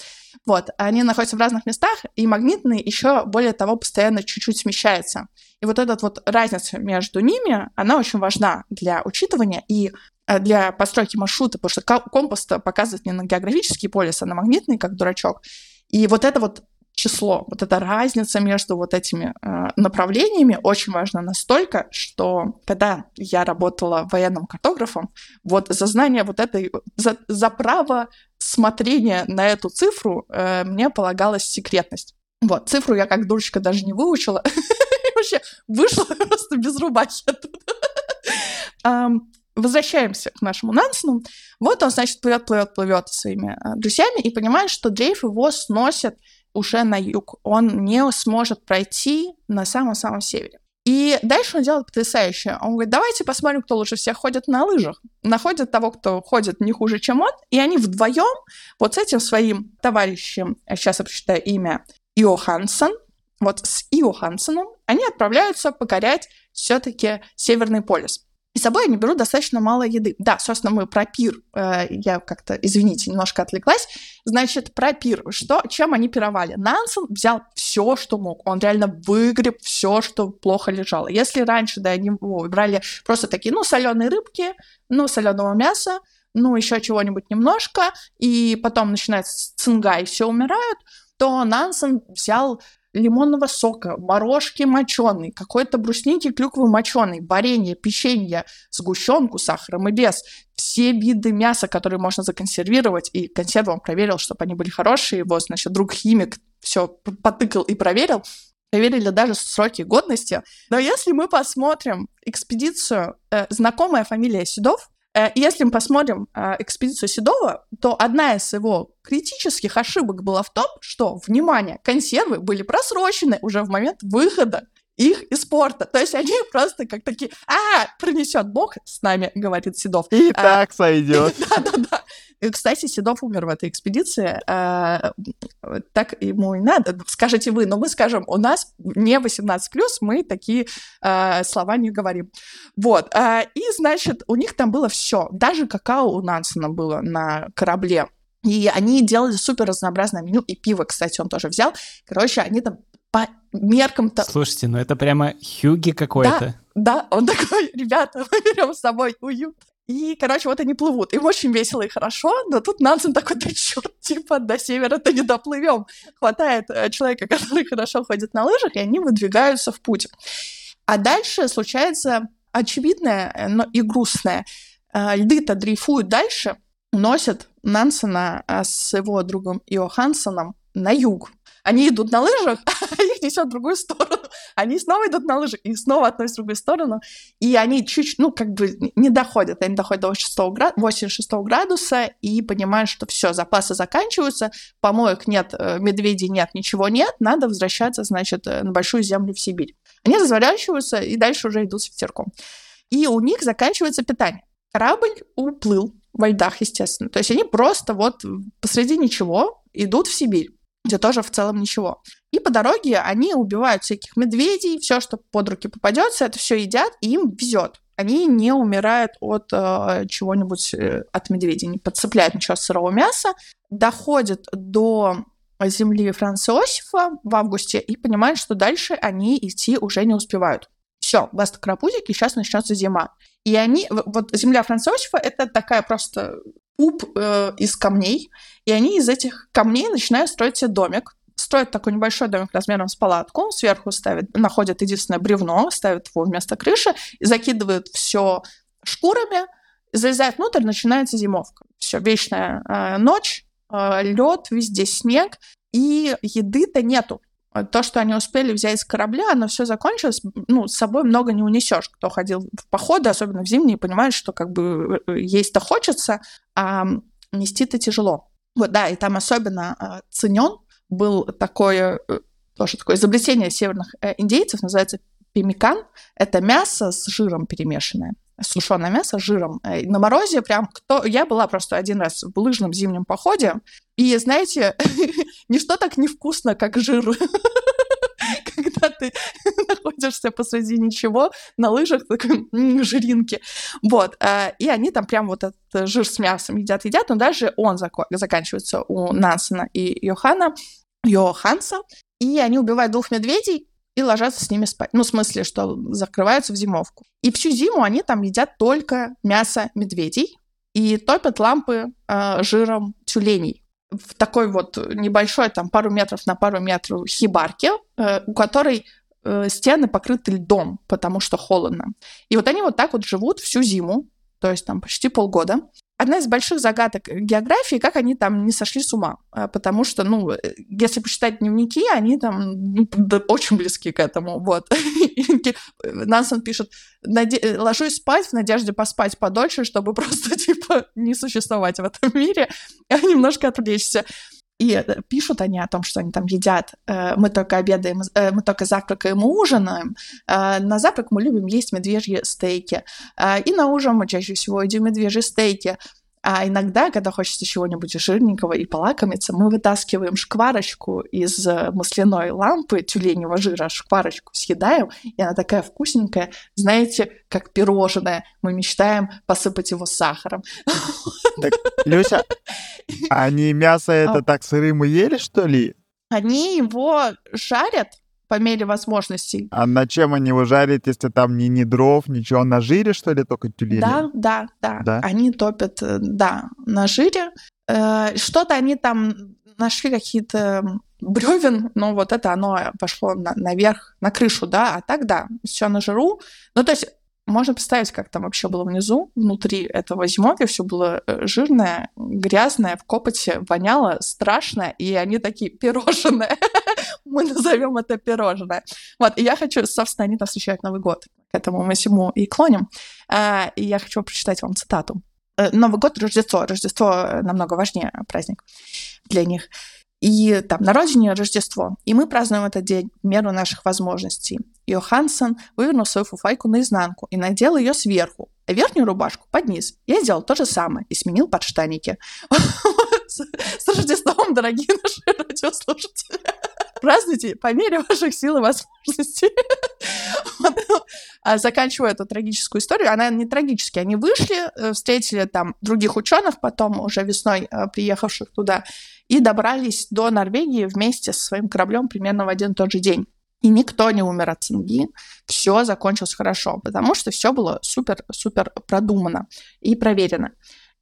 Вот, они находятся в разных местах, и магнитный еще, более того, постоянно чуть-чуть смещается. И вот эта вот разница между ними, она очень важна для учитывания и э, для постройки маршрута, потому что компас показывает не на географический полюс, а на магнитный, как дурачок. И вот это вот число, вот эта разница между вот этими э, направлениями очень важна настолько, что когда я работала военным картографом, вот за знание вот этой, за, за право смотрения на эту цифру э, мне полагалась секретность. Вот, цифру я как дурочка даже не выучила. Вообще вышла просто без рубахи. Возвращаемся к нашему Нансену. Вот он, значит, плывет, плывет, плывет своими э, друзьями и понимает, что дрейф его сносит уже на юг. Он не сможет пройти на самом-самом севере. И дальше он делает потрясающее. Он говорит, давайте посмотрим, кто лучше всех ходит на лыжах. Находят того, кто ходит не хуже, чем он, и они вдвоем вот с этим своим товарищем, сейчас я прочитаю имя, Иоханссон, вот с Иоханссоном, они отправляются покорять все-таки Северный полюс. И с собой они берут достаточно мало еды. Да, собственно, мы про пир, э, я как-то, извините, немножко отвлеклась. Значит, про пир. Что, чем они пировали? Нансен взял все, что мог. Он реально выгреб все, что плохо лежало. Если раньше, да, они брали просто такие, ну, соленые рыбки, ну, соленого мяса, ну, еще чего-нибудь немножко, и потом начинается цинга, и все умирают, то Нансен взял лимонного сока, морожки моченый, какой-то брусники клюквы моченый, варенье, печенье, сгущенку сахаром и без. Все виды мяса, которые можно законсервировать, и консервы он проверил, чтобы они были хорошие, его, значит, друг химик все потыкал и проверил, проверили даже сроки годности. Но если мы посмотрим экспедицию, э, знакомая фамилия Седов, если мы посмотрим э, экспедицию Седова, то одна из его критических ошибок была в том, что, внимание, консервы были просрочены уже в момент выхода их из порта. То есть они просто как такие, а, принесет Бог с нами, говорит Седов. И а, так сойдет. Да-да-да. И, кстати, Седов умер в этой экспедиции. А, так ему и надо. Скажите вы, но мы скажем, у нас не 18+, мы такие а, слова не говорим. Вот. А, и, значит, у них там было все. Даже какао у Нансена было на корабле. И они делали супер разнообразное меню, и пиво, кстати, он тоже взял. Короче, они там по меркам-то... Слушайте, ну это прямо Хьюги какой-то. Да, да, он такой, ребята, мы берем с собой уют. И, короче, вот они плывут. Им очень весело и хорошо, но тут Нансен такой, да черт, типа, до севера-то не доплывем. Хватает э, человека, который хорошо ходит на лыжах, и они выдвигаются в путь. А дальше случается очевидное, э, но и грустное. Э, льды-то дрейфуют дальше, носят Нансена с его другом Иохансоном на юг. Они идут на лыжах, а их несет в другую сторону. Они снова идут на лыжах и снова относят в другую сторону. И они чуть, ну, как бы не доходят. Они доходят до 86 градуса, 86 градуса и понимают, что все, запасы заканчиваются, помоек нет, э, медведей нет, ничего нет, надо возвращаться, значит, э, на большую землю в Сибирь. Они разворачиваются и дальше уже идут с ветерком. И у них заканчивается питание. Корабль уплыл во льдах, естественно. То есть они просто вот посреди ничего идут в Сибирь где тоже в целом ничего. И по дороге они убивают всяких медведей, все, что под руки попадется, это все едят, и им везет. Они не умирают от э, чего-нибудь, э, от медведей, не подцепляют ничего сырого мяса, доходят до земли Франца Иосифа в августе и понимают, что дальше они идти уже не успевают. Все, баста карапузики, сейчас начнется зима. И они, вот земля Франца Иосифа, это такая просто куб э, из камней, и они из этих камней начинают строить себе домик. Строят такой небольшой домик размером с палатку, сверху ставят, находят единственное бревно, ставят его вместо крыши, закидывают все шкурами, залезают внутрь, начинается зимовка. Все, вечная э, ночь, э, лед, везде снег, и еды-то нету то, что они успели взять с корабля, оно все закончилось, ну, с собой много не унесешь. Кто ходил в походы, особенно в зимние, понимает, что как бы э, есть-то хочется, а нести-то тяжело. Вот, да, и там особенно э, ценен был такое, э, тоже такое изобретение северных э, индейцев, называется пимикан. Это мясо с жиром перемешанное сушеное мясо с жиром. Э, на морозе прям кто... Я была просто один раз в лыжном зимнем походе, и, знаете, ничто так невкусно, как жир. Когда ты находишься посреди ничего на лыжах, такой жиринки. Вот. Э, и они там прям вот этот жир с мясом едят, едят, но даже он заканчивается у Нансена и Йохана, Йоханса. И они убивают двух медведей, и ложатся с ними спать. Ну, в смысле, что закрываются в зимовку. И всю зиму они там едят только мясо медведей и топят лампы э, жиром тюленей в такой вот небольшой, там, пару метров на пару метров хибарке, э, у которой э, стены покрыты льдом, потому что холодно. И вот они вот так вот живут всю зиму, то есть там почти полгода одна из больших загадок географии, как они там не сошли с ума. А, потому что, ну, э, если почитать дневники, они там ну, очень близки к этому. Вот. Нансен пишет, э, ложусь спать в надежде поспать подольше, чтобы просто, типа, не существовать в этом мире, а немножко отвлечься. И пишут они о том, что они там едят. Э, мы только обедаем, э, мы только завтракаем и ужинаем. Э, на завтрак мы любим есть медвежьи стейки. И на ужин мы чаще всего едим медвежьи стейки. А иногда, когда хочется чего-нибудь жирненького и полакомиться, мы вытаскиваем шкварочку из э, масляной лампы тюленевого жира, шкварочку съедаем, и она такая вкусненькая, знаете, как пирожное. Мы мечтаем посыпать его сахаром. Так, Люся, они мясо это а. так сырым и ели, что ли? Они его жарят, по мере возможностей. А на чем они его жарят, если там ни, ни дров, ничего? На жире, что ли, только тюлени? Да, да, да, да. Они топят, э, да, на жире. Э, что-то они там нашли какие-то бревен, но вот это оно пошло на, наверх, на крышу, да, а так, да, все на жиру. Ну, то есть можно представить, как там вообще было внизу, внутри этого зимовья, все было э, жирное, грязное, в копоте, воняло, страшно, и они такие пирожные. Мы назовем это пирожное. Вот, и я хочу, собственно, они там встречают Новый год. к этому мы всему и клоним. А, и я хочу прочитать вам цитату. Э, Новый год, Рождество. Рождество намного важнее праздник для них. И там на родине Рождество. И мы празднуем этот день в меру наших возможностей. Йоханссон вывернул свою фуфайку наизнанку и надел ее сверху, а верхнюю рубашку под низ. Я сделал то же самое и сменил подштанники. С Рождеством, дорогие наши радиослушатели! Празднуйте по мере ваших сил и возможностей. А заканчиваю эту трагическую историю. Она не трагическая. Они вышли, э, встретили там других ученых, потом уже весной э, приехавших туда, и добрались до Норвегии вместе со своим кораблем примерно в один и тот же день. И никто не умер от цинги, все закончилось хорошо, потому что все было супер-супер продумано и проверено.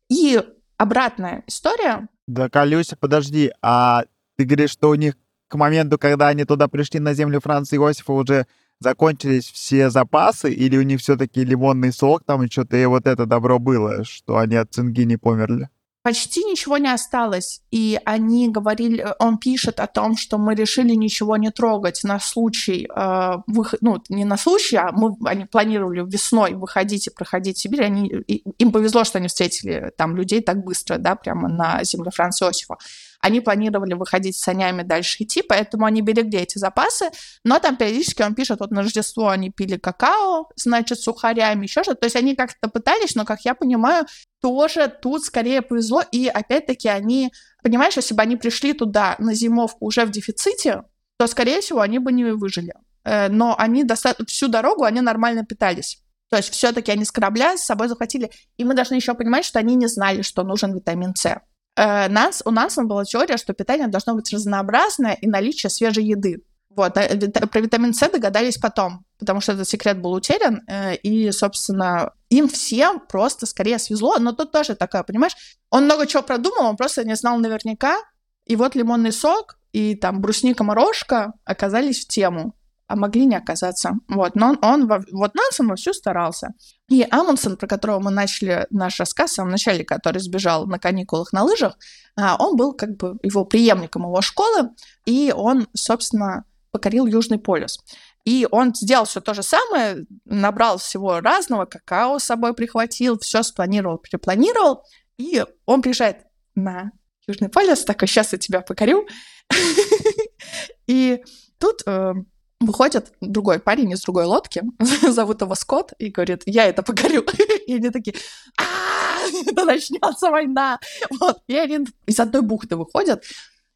И обратная история. Да, Калюся, подожди, а ты говоришь, что у них к моменту, когда они туда пришли на землю Франца Иосифа, уже закончились все запасы, или у них все-таки лимонный сок там и что-то и вот это добро было, что они от цинги не померли? почти ничего не осталось. И они говорили, он пишет о том, что мы решили ничего не трогать на случай, э, выход, ну, не на случай, а мы, они планировали весной выходить и проходить Сибирь. Они, и, им повезло, что они встретили там людей так быстро, да, прямо на земле Франца Иосифа. Они планировали выходить с санями дальше идти, поэтому они берегли эти запасы. Но там периодически он пишет, вот на Рождество они пили какао, значит, сухарями, еще что-то. То есть они как-то пытались, но, как я понимаю, тоже тут скорее повезло. И опять-таки они, понимаешь, если бы они пришли туда на зимовку уже в дефиците, то, скорее всего, они бы не выжили. Э, но они достаточно всю дорогу они нормально питались. То есть все-таки они с корабля с собой захватили. И мы должны еще понимать, что они не знали, что нужен витамин С. Э, нас, у нас была теория, что питание должно быть разнообразное и наличие свежей еды. Вот, а, про витамин С догадались потом, потому что этот секрет был утерян, э, и, собственно, им всем просто скорее свезло, но тут тоже такое, понимаешь, он много чего продумал, он просто не знал наверняка, и вот лимонный сок и там брусника-морожка оказались в тему а могли не оказаться. Вот, но он, он вот Нансен вовсю старался. И Амундсен, про которого мы начали наш рассказ в самом начале, который сбежал на каникулах на лыжах, а, он был как бы его преемником его школы, и он, собственно, покорил Южный полюс. И он сделал все то же самое, набрал всего разного, какао с собой прихватил, все спланировал, перепланировал, и он приезжает на Южный полюс, такой, сейчас я тебя покорю. И тут э, Выходит другой парень из другой лодки, зовут его Скотт, и говорит, я это покорю. И они такие, это начнется война. Вот, и они из одной бухты выходят.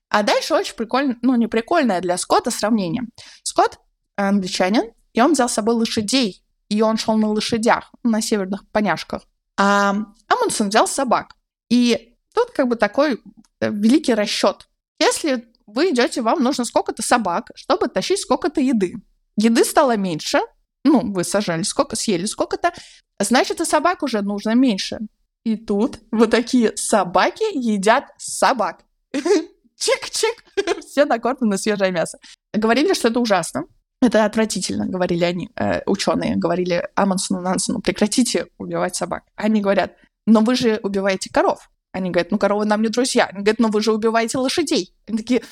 А дальше очень прикольно, ну, не прикольное для Скотта сравнение. Скотт англичанин, и он взял с собой лошадей, и он шел на лошадях, на северных поняшках. А Амундсен взял собак. И тут как бы такой э, великий расчет. Если вы идете, вам нужно сколько-то собак, чтобы тащить сколько-то еды. Еды стало меньше, ну, вы сажали сколько, съели сколько-то, значит, и собак уже нужно меньше. И тут вот такие собаки едят собак. Чик-чик, все накормлены на свежее мясо. Говорили, что это ужасно. Это отвратительно, говорили они, э, ученые, говорили Амонсону Нансону, прекратите убивать собак. Они говорят, но вы же убиваете коров. Они говорят, ну, коровы нам не друзья. Они говорят, ну, вы же убиваете лошадей. Они такие,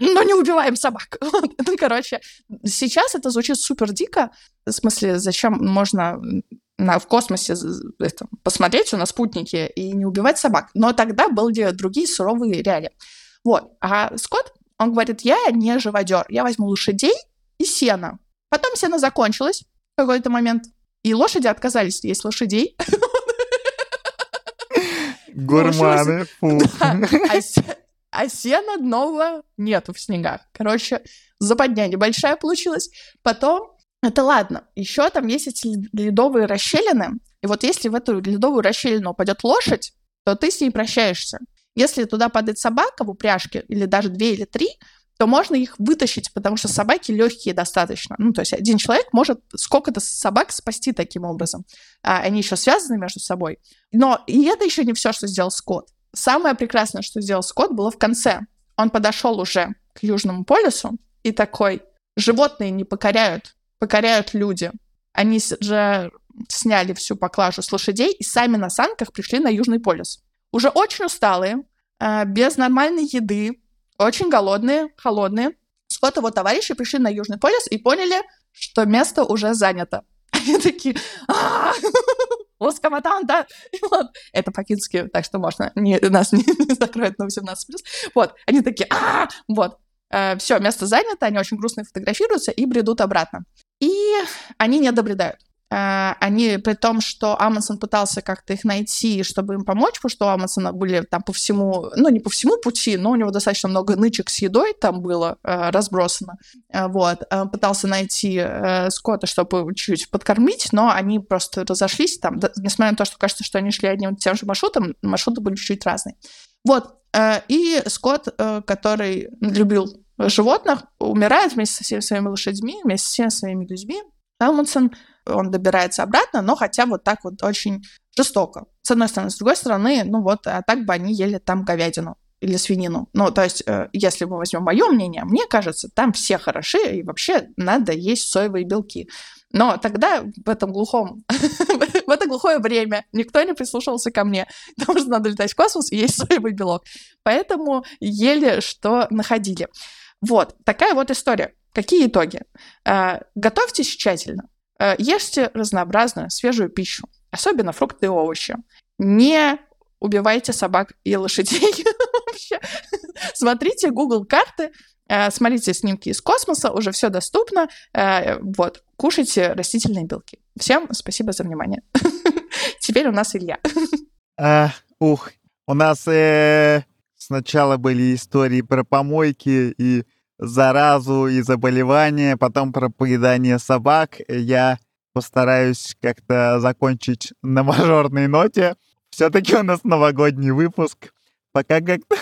ну, не убиваем собак. ну, короче, сейчас это звучит супер дико. В смысле, зачем можно на, в космосе это, посмотреть на спутнике и не убивать собак. Но тогда были другие суровые реалии. Вот. А Скотт, он говорит, я не живодер, я возьму лошадей и сено. Потом сено закончилось в какой-то момент, и лошади отказались есть лошадей. Гурманы, фу. А, а сена нового нету в снегах. Короче, западня небольшая получилась. Потом, это ладно, еще там есть эти ледовые расщелины. И вот если в эту ледовую расщелину упадет лошадь, то ты с ней прощаешься. Если туда падает собака в упряжке, или даже две или три, то можно их вытащить, потому что собаки легкие достаточно. Ну, то есть один человек может сколько-то собак спасти таким образом. А они еще связаны между собой. Но и это еще не все, что сделал Скотт. Самое прекрасное, что сделал Скотт, было в конце. Он подошел уже к Южному полюсу и такой, животные не покоряют, покоряют люди. Они же сняли всю поклажу с лошадей и сами на санках пришли на Южный полюс. Уже очень усталые, а, без нормальной еды, очень голодные, холодные. Скотт и его товарищи пришли на Южный полюс и поняли, что место уже занято. Они такие, «А, Узкоматан, да? Вот. Это по-фински, так что можно, не, нас не, не закроют на 18+. Вот, они такие, а Вот, э, все, место занято, они очень грустно фотографируются и бредут обратно. И они не добредают. Э, они, при том, что Амундсен пытался как-то их найти, чтобы им помочь, потому что у Амундсена были там по всему, ну, не по всему пути, но у него достаточно много нычек с едой там было э, разбросано, э, вот, пытался найти э, Скотта, чтобы чуть-чуть подкормить, но они просто разошлись там, да, несмотря на то, что кажется, что они шли одним и тем же маршрутом, маршруты были чуть-чуть разные. Вот, э, и Скотт, э, который любил животных, умирает вместе со всеми своими лошадьми, вместе со всеми своими людьми, Амундсен он добирается обратно, но хотя вот так вот очень жестоко. С одной стороны. С другой стороны, ну вот, а так бы они ели там говядину или свинину. Ну, то есть, э, если мы возьмем мое мнение, мне кажется, там все хороши, и вообще надо есть соевые белки. Но тогда в этом глухом, в это глухое время никто не прислушивался ко мне, потому что надо летать в космос и есть соевый белок. Поэтому ели, что находили. Вот, такая вот история. Какие итоги? Э, готовьтесь тщательно. Э, ешьте разнообразную свежую пищу, особенно фрукты и овощи. Не убивайте собак и лошадей вообще. Смотрите Google карты, э, смотрите снимки из космоса, уже все доступно. Э, вот, кушайте растительные белки. Всем спасибо за внимание. Теперь у нас Илья. А, ух, у нас сначала были истории про помойки и заразу и заболевания, потом про поедание собак. Я постараюсь как-то закончить на мажорной ноте. Все-таки у нас новогодний выпуск. Пока как-то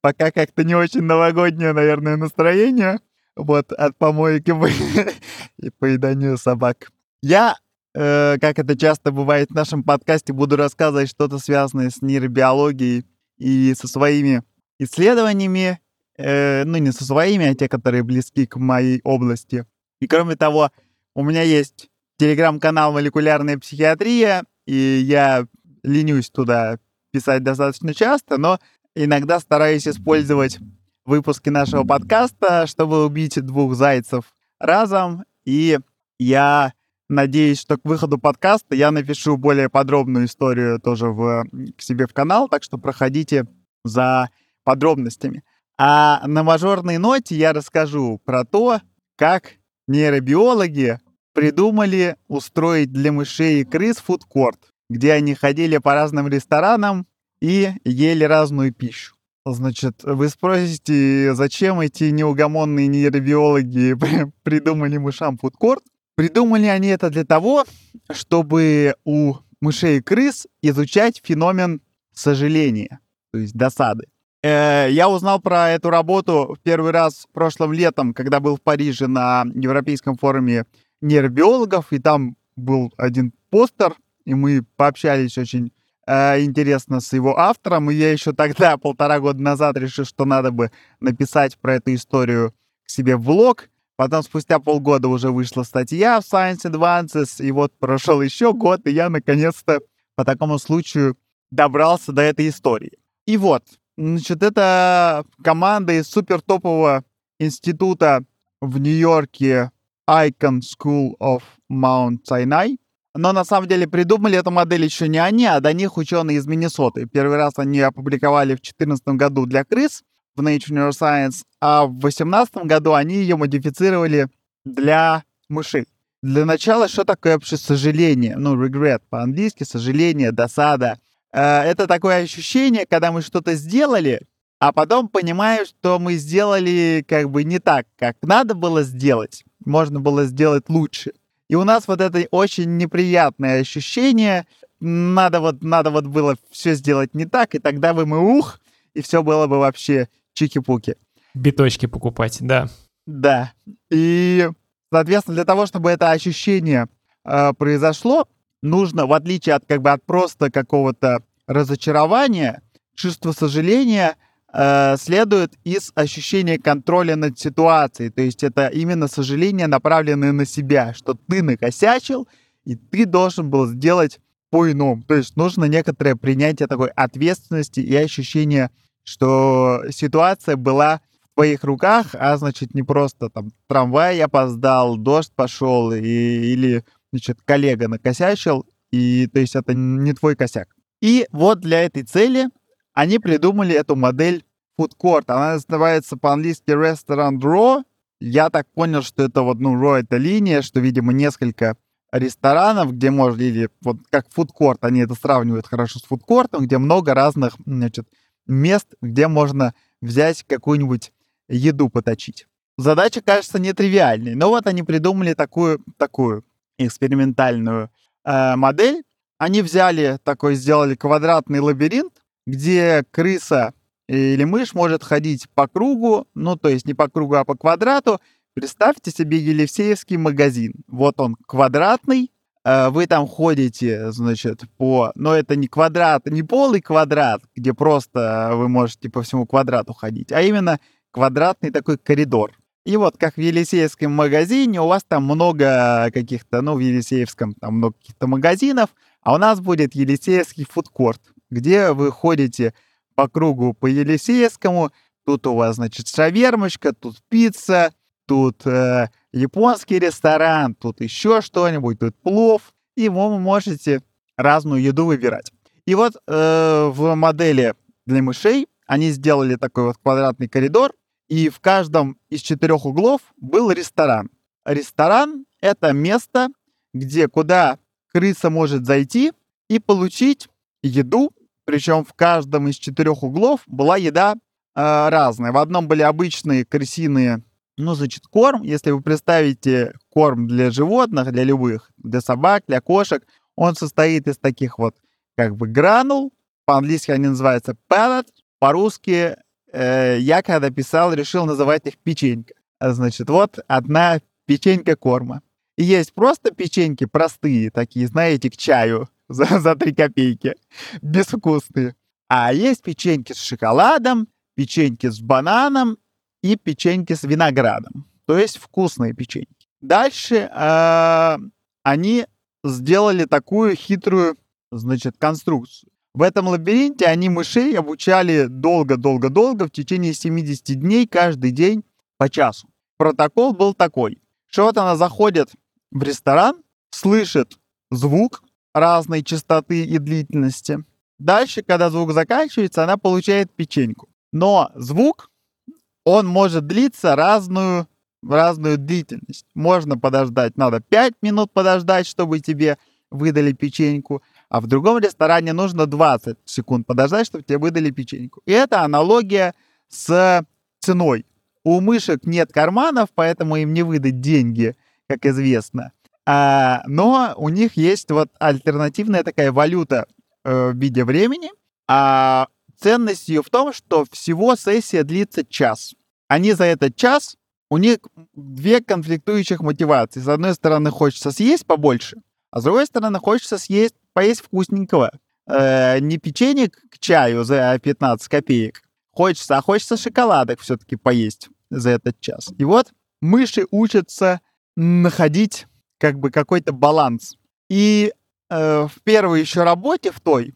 пока как-то не очень новогоднее, наверное, настроение. Вот, от помойки и поедания собак. Я, э, как это часто бывает в нашем подкасте, буду рассказывать что-то связанное с нейробиологией и со своими исследованиями э, ну, не со своими, а те, которые близки к моей области. И кроме того, у меня есть телеграм-канал «Молекулярная психиатрия», и я ленюсь туда писать достаточно часто, но иногда стараюсь использовать выпуски нашего подкаста, чтобы убить двух зайцев разом. И я надеюсь, что к выходу подкаста я напишу более подробную историю тоже в, к себе в канал, так что проходите за подробностями. А на мажорной ноте я расскажу про то, как нейробиологи придумали устроить для мышей и крыс фудкорт, где они ходили по разным ресторанам и ели разную пищу. Значит, вы спросите, зачем эти неугомонные нейробиологи придумали мышам фудкорт? Придумали они это для того, чтобы у мышей и крыс изучать феномен сожаления, то есть досады. Э, я узнал про эту работу в первый раз прошлым летом, когда был в Париже на Европейском форуме нейробиологов, и там был один постер, и мы пообщались очень э, интересно с его автором, и я еще тогда, полтора года назад, решил, что надо бы написать про эту историю к себе в блог. Потом спустя полгода уже вышла статья в Science Advances, и вот прошел еще год, и я наконец-то по такому случаю добрался до этой истории. И вот, Значит, это команда из супер топового института в Нью-Йорке Icon School of Mount Sinai. Но на самом деле придумали эту модель еще не они, а до них ученые из Миннесоты. Первый раз они опубликовали в 2014 году для крыс в Nature Neuroscience, а в 2018 году они ее модифицировали для мышей. Для начала, что такое вообще сожаление? Ну, regret по-английски, сожаление, досада. Э, это такое ощущение, когда мы что-то сделали, а потом понимаем, что мы сделали как бы не так, как надо было сделать. Можно было сделать лучше. И у нас вот это очень неприятное ощущение. Надо вот, надо вот было все сделать не так, и тогда бы мы ух, и все было бы вообще чики-пуки. Биточки покупать, да. Да. И, соответственно, для того, чтобы это ощущение э, произошло, нужно, в отличие от как бы от просто какого-то разочарования, чувство сожаления э, следует из ощущения контроля над ситуацией. То есть это именно сожаление, направленное на себя, что ты накосячил, и ты должен был сделать по-иному. То есть нужно некоторое принятие такой ответственности и ощущение, что ситуация была твоих руках, а значит не просто там трамвай опоздал, дождь пошел и, или значит коллега накосячил, и то есть это не твой косяк. И вот для этой цели они придумали эту модель court. Она называется по-английски restaurant row. Я так понял, что это вот, ну, row это линия, что, видимо, несколько ресторанов, где можно, или вот как court, они это сравнивают хорошо с court, где много разных, значит, мест, где можно взять какую-нибудь еду поточить. Задача кажется нетривиальной, но вот они придумали такую, такую экспериментальную э, модель. Они взяли такой, сделали квадратный лабиринт, где крыса или мышь может ходить по кругу, ну, то есть не по кругу, а по квадрату. Представьте себе Елисеевский магазин. Вот он квадратный, э, вы там ходите, значит, по... Но это не квадрат, не полый квадрат, где просто вы можете по всему квадрату ходить, а именно квадратный такой коридор. И вот как в Елисеевском магазине у вас там много каких-то, ну, в Елисеевском там много каких-то магазинов, а у нас будет Елисеевский фудкорт, где вы ходите по кругу по Елисеевскому. Тут у вас, значит, шавермочка, тут пицца, тут э, японский ресторан, тут еще что-нибудь, тут плов. И вы можете разную еду выбирать. И вот э, в модели для мышей они сделали такой вот квадратный коридор, и в каждом из четырех углов был ресторан. Ресторан — это место, где куда крыса может зайти и получить еду, причем в каждом из четырех углов была еда э, разная. В одном были обычные крысиные, ну, значит, корм. Если вы представите корм для животных, для любых, для собак, для кошек, он состоит из таких вот как бы гранул. По-английски они называются pellet. По-русски э, я когда писал, решил называть их печенька. Значит, вот одна печенька корма. И есть просто печеньки простые, такие, знаете, к чаю за, за 3 копейки, безвкусные. А есть печеньки с шоколадом, печеньки с бананом и печеньки с виноградом. То есть вкусные печеньки. Дальше э, они сделали такую хитрую, значит, конструкцию. В этом лабиринте они мышей обучали долго-долго-долго, в течение 70 дней, каждый день по часу. Протокол был такой, что вот она заходит в ресторан, слышит звук разной частоты и длительности. Дальше, когда звук заканчивается, она получает печеньку. Но звук, он может длиться разную, разную длительность. Можно подождать, надо 5 минут подождать, чтобы тебе выдали печеньку а в другом ресторане нужно 20 секунд подождать, чтобы тебе выдали печеньку. И это аналогия с ценой. У мышек нет карманов, поэтому им не выдать деньги, как известно. А, но у них есть вот альтернативная такая валюта э, в виде времени. А ценность ее в том, что всего сессия длится час. Они за этот час, у них две конфликтующих мотивации. С одной стороны, хочется съесть побольше, а с другой стороны, хочется съесть поесть вкусненького. Э, не печенье к чаю за 15 копеек хочется, а хочется шоколадок все-таки поесть за этот час. И вот мыши учатся находить как бы какой-то баланс. И э, в первой еще работе, в той,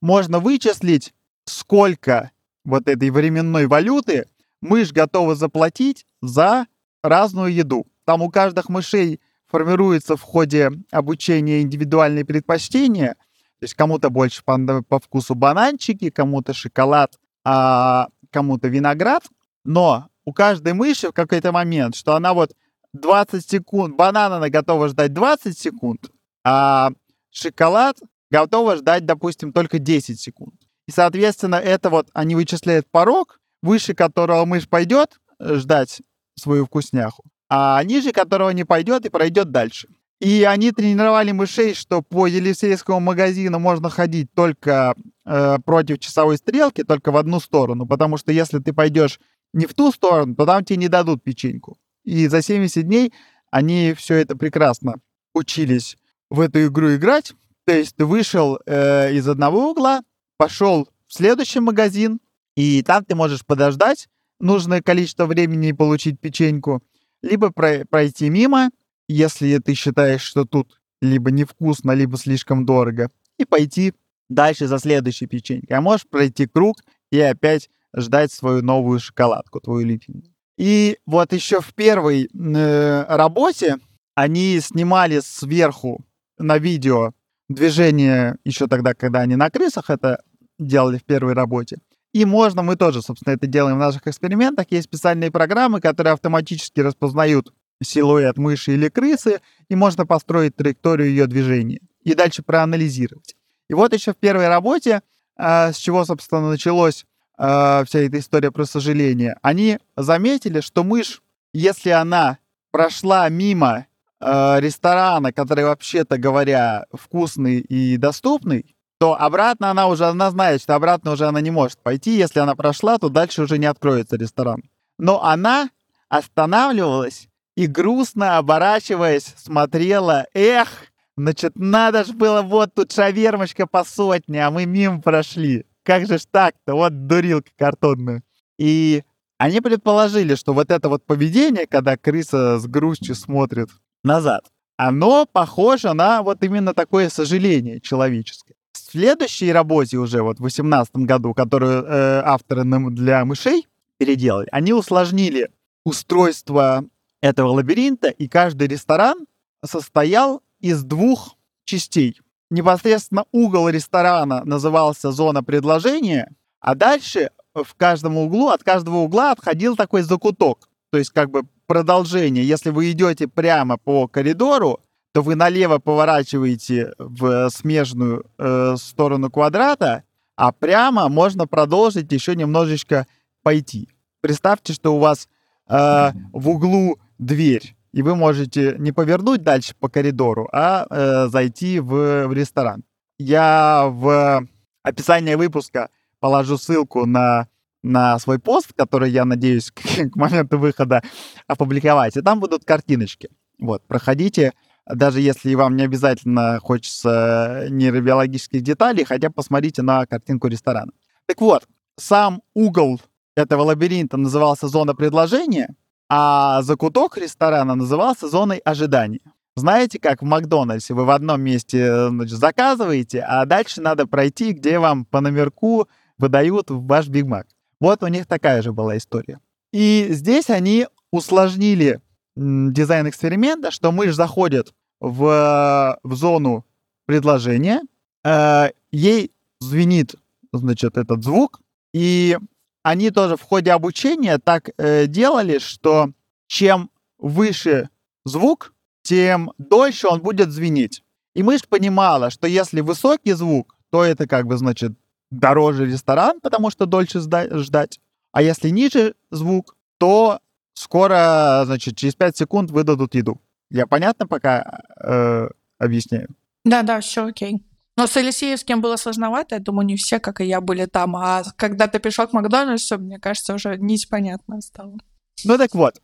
можно вычислить, сколько вот этой временной валюты мышь готова заплатить за разную еду. Там у каждых мышей формируется в ходе обучения индивидуальные предпочтения. То есть кому-то больше по, по вкусу бананчики, кому-то шоколад, а кому-то виноград. Но у каждой мыши в какой-то момент, что она вот 20 секунд, банан она готова ждать 20 секунд, а шоколад готова ждать, допустим, только 10 секунд. И, соответственно, это вот они вычисляют порог, выше которого мышь пойдет ждать свою вкусняху, а ниже которого не пойдет и пройдет дальше. И они тренировали мышей, что по Елисейскому магазину можно ходить только э, против часовой стрелки, только в одну сторону, потому что если ты пойдешь не в ту сторону, то там тебе не дадут печеньку. И за 70 дней они все это прекрасно учились в эту игру играть. То есть ты вышел э, из одного угла, пошел в следующий магазин, и там ты можешь подождать нужное количество времени и получить печеньку либо про- пройти мимо, если ты считаешь, что тут либо невкусно, либо слишком дорого, и пойти дальше за следующей печенькой. А можешь пройти круг и опять ждать свою новую шоколадку, твою любимую. И вот еще в первой э, работе они снимали сверху на видео движение еще тогда, когда они на крысах это делали в первой работе. И можно, мы тоже, собственно, это делаем в наших экспериментах. Есть специальные программы, которые автоматически распознают силуэт мыши или крысы, и можно построить траекторию ее движения и дальше проанализировать. И вот еще в первой работе, э, с чего, собственно, началось э, вся эта история про сожаление, они заметили, что мышь, если она прошла мимо э, ресторана, который вообще-то говоря вкусный и доступный, то обратно она уже, она знает, что обратно уже она не может пойти. Если она прошла, то дальше уже не откроется ресторан. Но она останавливалась и грустно оборачиваясь смотрела, эх, значит, надо же было вот тут шавермочка по сотне, а мы мимо прошли. Как же ж так-то? Вот дурилка картонная. И они предположили, что вот это вот поведение, когда крыса с грустью смотрит назад, оно похоже на вот именно такое сожаление человеческое следующей работе уже, вот в 2018 году, которую э, авторы для мышей переделали, они усложнили устройство этого лабиринта, и каждый ресторан состоял из двух частей. Непосредственно угол ресторана назывался зона предложения, а дальше в каждом углу, от каждого угла отходил такой закуток. То есть как бы продолжение. Если вы идете прямо по коридору, то вы налево поворачиваете в смежную э, сторону квадрата, а прямо можно продолжить еще немножечко пойти. Представьте, что у вас э, в углу дверь, и вы можете не повернуть дальше по коридору, а э, зайти в, в ресторан. Я в описании выпуска положу ссылку на, на свой пост, который я надеюсь к, к моменту выхода опубликовать, и там будут картиночки. Вот, проходите, даже если вам не обязательно хочется нейробиологических деталей, хотя посмотрите на картинку ресторана. Так вот, сам угол этого лабиринта назывался зона предложения, а закуток ресторана назывался зоной ожидания. Знаете, как в Макдональдсе вы в одном месте значит, заказываете, а дальше надо пройти, где вам по номерку выдают ваш Биг Мак. Вот у них такая же была история. И здесь они усложнили дизайн эксперимента, что мышь заходит в, в зону предложения, э, ей звенит, значит, этот звук, и они тоже в ходе обучения так э, делали, что чем выше звук, тем дольше он будет звенеть. И мышь понимала, что если высокий звук, то это как бы, значит, дороже ресторан, потому что дольше ждать. А если ниже звук, то скоро, значит, через 5 секунд выдадут еду. Я понятно пока э, объясняю? Да, да, все окей. Но с Елисеевским было сложновато, я думаю, не все, как и я, были там. А когда ты пришел к Макдональдсу, мне кажется, уже нить понятна стала. Ну так вот,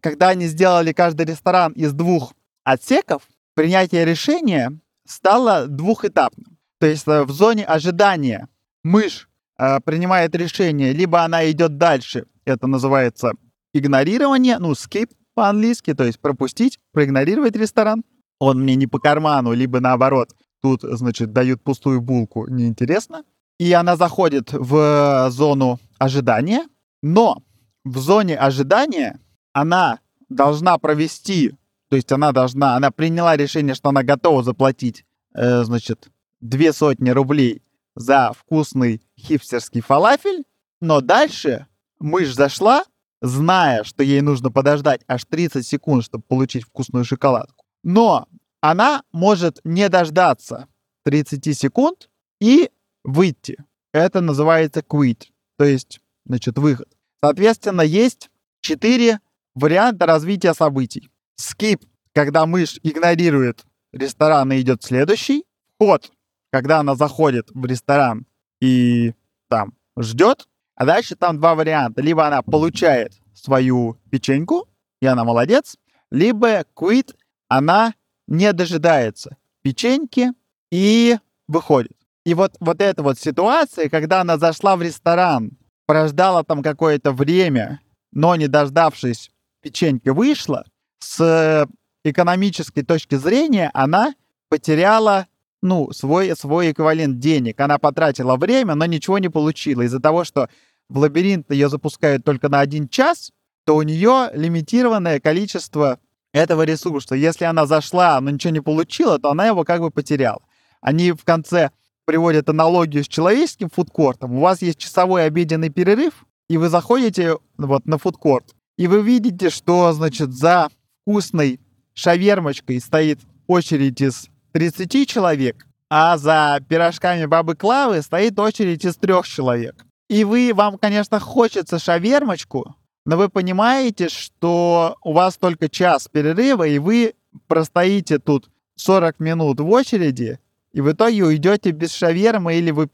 когда они сделали каждый ресторан из двух отсеков, принятие решения стало двухэтапным. То есть э, в зоне ожидания мышь э, принимает решение, либо она идет дальше, это называется игнорирование, ну, skip по-английски, то есть пропустить, проигнорировать ресторан. Он мне не по карману, либо наоборот, тут, значит, дают пустую булку, неинтересно. И она заходит в зону ожидания, но в зоне ожидания она должна провести, то есть она должна, она приняла решение, что она готова заплатить, э, значит, две сотни рублей за вкусный хипстерский фалафель, но дальше мышь зашла, зная, что ей нужно подождать аж 30 секунд, чтобы получить вкусную шоколадку. Но она может не дождаться 30 секунд и выйти. Это называется quit, то есть, значит, выход. Соответственно, есть четыре варианта развития событий. Skip, когда мышь игнорирует ресторан и идет следующий. Ход, когда она заходит в ресторан и там ждет. А дальше там два варианта. Либо она получает свою печеньку, и она молодец, либо quit, она не дожидается печеньки и выходит. И вот, вот эта вот ситуация, когда она зашла в ресторан, прождала там какое-то время, но не дождавшись печеньки вышла, с экономической точки зрения она потеряла ну, свой, свой эквивалент денег. Она потратила время, но ничего не получила из-за того, что в лабиринт ее запускают только на один час, то у нее лимитированное количество этого ресурса. Если она зашла, но ничего не получила, то она его как бы потеряла. Они в конце приводят аналогию с человеческим фудкортом. У вас есть часовой обеденный перерыв, и вы заходите вот на фудкорт, и вы видите, что, значит, за вкусной шавермочкой стоит очередь из 30 человек, а за пирожками бабы Клавы стоит очередь из трех человек. И вы, вам, конечно, хочется шавермочку, но вы понимаете, что у вас только час перерыва, и вы простоите тут 40 минут в очереди, и в итоге уйдете без шавермы, или вы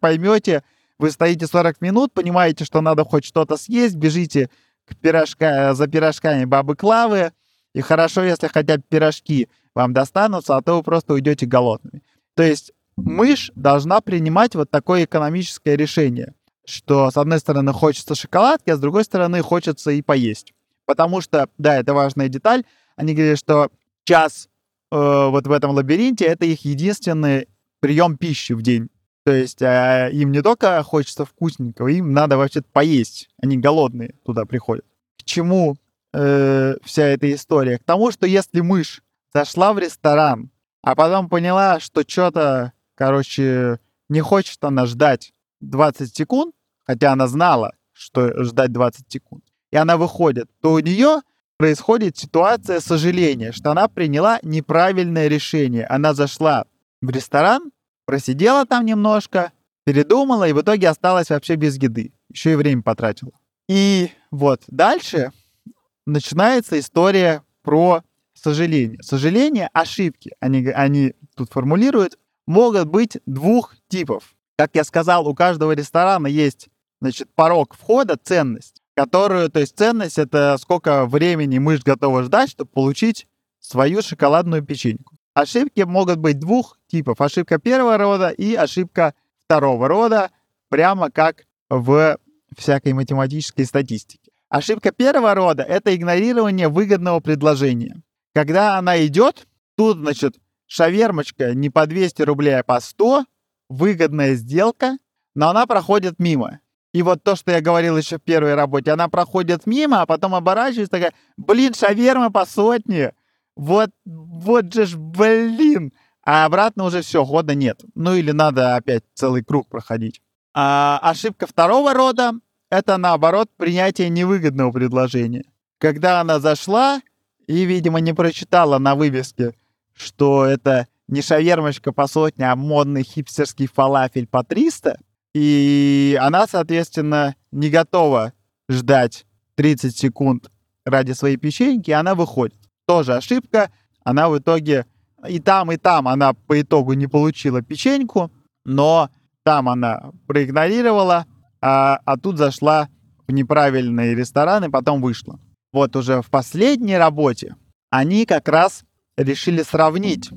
поймете, вы стоите 40 минут, понимаете, что надо хоть что-то съесть, бежите к пирожка, за пирожками бабы Клавы, и хорошо, если хотя бы пирожки вам достанутся, а то вы просто уйдете голодными. То есть мышь должна принимать вот такое экономическое решение, что с одной стороны хочется шоколадки, а с другой стороны хочется и поесть. Потому что, да, это важная деталь, они говорят, что час э, вот в этом лабиринте это их единственный прием пищи в день. То есть э, им не только хочется вкусненького, им надо вообще поесть. Они голодные туда приходят. К чему э, вся эта история? К тому, что если мышь зашла в ресторан, а потом поняла, что что-то, короче, не хочет она ждать 20 секунд, хотя она знала, что ждать 20 секунд, и она выходит, то у нее происходит ситуация сожаления, что она приняла неправильное решение. Она зашла в ресторан, просидела там немножко, передумала и в итоге осталась вообще без еды. Еще и время потратила. И вот дальше начинается история про сожаление. Сожаление, ошибки, они, они тут формулируют, могут быть двух типов. Как я сказал, у каждого ресторана есть значит, порог входа, ценность, которую, то есть ценность это сколько времени мышь готова ждать, чтобы получить свою шоколадную печеньку. Ошибки могут быть двух типов. Ошибка первого рода и ошибка второго рода, прямо как в всякой математической статистике. Ошибка первого рода — это игнорирование выгодного предложения. Когда она идет, тут, значит, шавермочка не по 200 рублей, а по 100, выгодная сделка, но она проходит мимо. И вот то, что я говорил еще в первой работе, она проходит мимо, а потом оборачивается такая, блин, шаверма по сотне, вот, вот же ж, блин. А обратно уже все, хода нет. Ну или надо опять целый круг проходить. А ошибка второго рода — это, наоборот, принятие невыгодного предложения. Когда она зашла, и, видимо, не прочитала на вывеске, что это не шавермочка по сотне, а модный хипстерский фалафель по 300. И она, соответственно, не готова ждать 30 секунд ради своей печеньки, она выходит. Тоже ошибка. Она в итоге и там, и там она по итогу не получила печеньку, но там она проигнорировала, а, а тут зашла в неправильный ресторан и потом вышла вот уже в последней работе, они как раз решили сравнить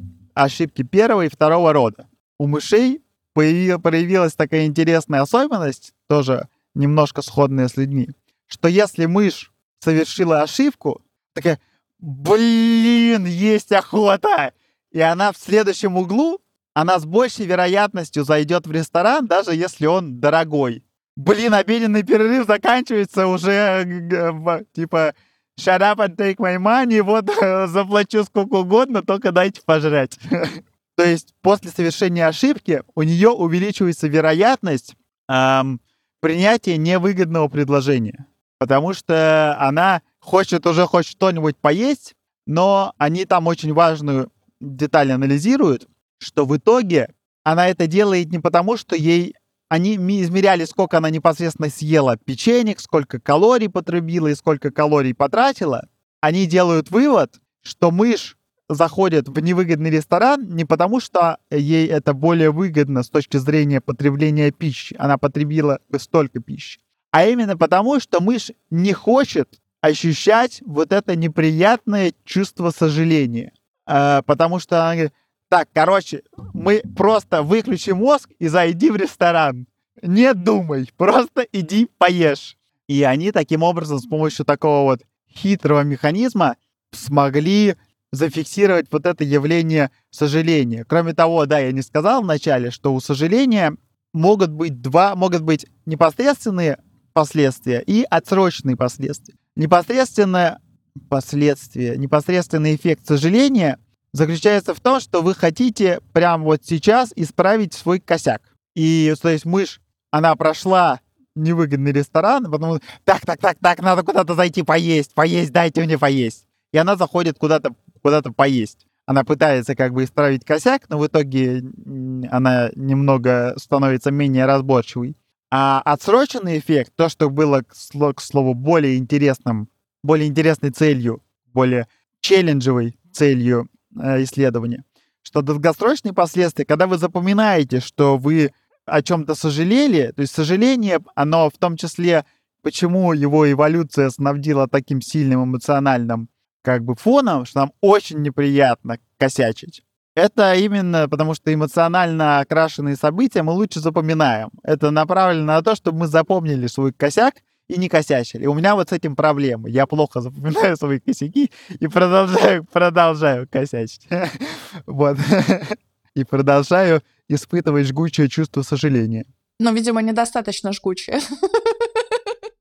ошибки первого и второго рода. У мышей проявилась такая интересная особенность, тоже немножко сходная с людьми, что если мышь совершила ошибку, такая, блин, есть охота, и она в следующем углу, она с большей вероятностью зайдет в ресторан, даже если он дорогой. Блин, обеденный перерыв заканчивается уже, типа, shut up and take my money, вот заплачу сколько угодно, только дайте пожрать. То есть после совершения ошибки у нее увеличивается вероятность эм, принятия невыгодного предложения. Потому что она хочет уже хоть что-нибудь поесть, но они там очень важную деталь анализируют, что в итоге она это делает не потому, что ей они измеряли, сколько она непосредственно съела печенек, сколько калорий потребила и сколько калорий потратила. Они делают вывод, что мышь заходит в невыгодный ресторан не потому, что ей это более выгодно с точки зрения потребления пищи, она потребила столько пищи, а именно потому, что мышь не хочет ощущать вот это неприятное чувство сожаления. Э, потому что она говорит, так, короче, мы просто выключи мозг и зайди в ресторан. Не думай, просто иди поешь. И они таким образом с помощью такого вот хитрого механизма смогли зафиксировать вот это явление сожаления. Кроме того, да, я не сказал вначале, что у сожаления могут быть два, могут быть непосредственные последствия и отсроченные последствия. Непосредственно последствия, непосредственный эффект сожаления заключается в том, что вы хотите прямо вот сейчас исправить свой косяк. И, то есть, мышь, она прошла невыгодный ресторан, потому так, так, так, так, надо куда-то зайти поесть, поесть, дайте мне поесть. И она заходит куда-то куда-то поесть. Она пытается как бы исправить косяк, но в итоге она немного становится менее разборчивой. А отсроченный эффект, то, что было, к слову, более интересным, более интересной целью, более челленджевой целью исследования, что долгосрочные последствия, когда вы запоминаете, что вы о чем-то сожалели, то есть сожаление, оно в том числе, почему его эволюция снабдила таким сильным эмоциональным как бы фоном, что нам очень неприятно косячить. Это именно потому, что эмоционально окрашенные события мы лучше запоминаем. Это направлено на то, чтобы мы запомнили свой косяк и не косячили. У меня вот с этим проблемы. Я плохо запоминаю свои косяки и продолжаю, продолжаю косячить. Вот. И продолжаю испытывать жгучее чувство сожаления. Но, видимо, недостаточно жгучее.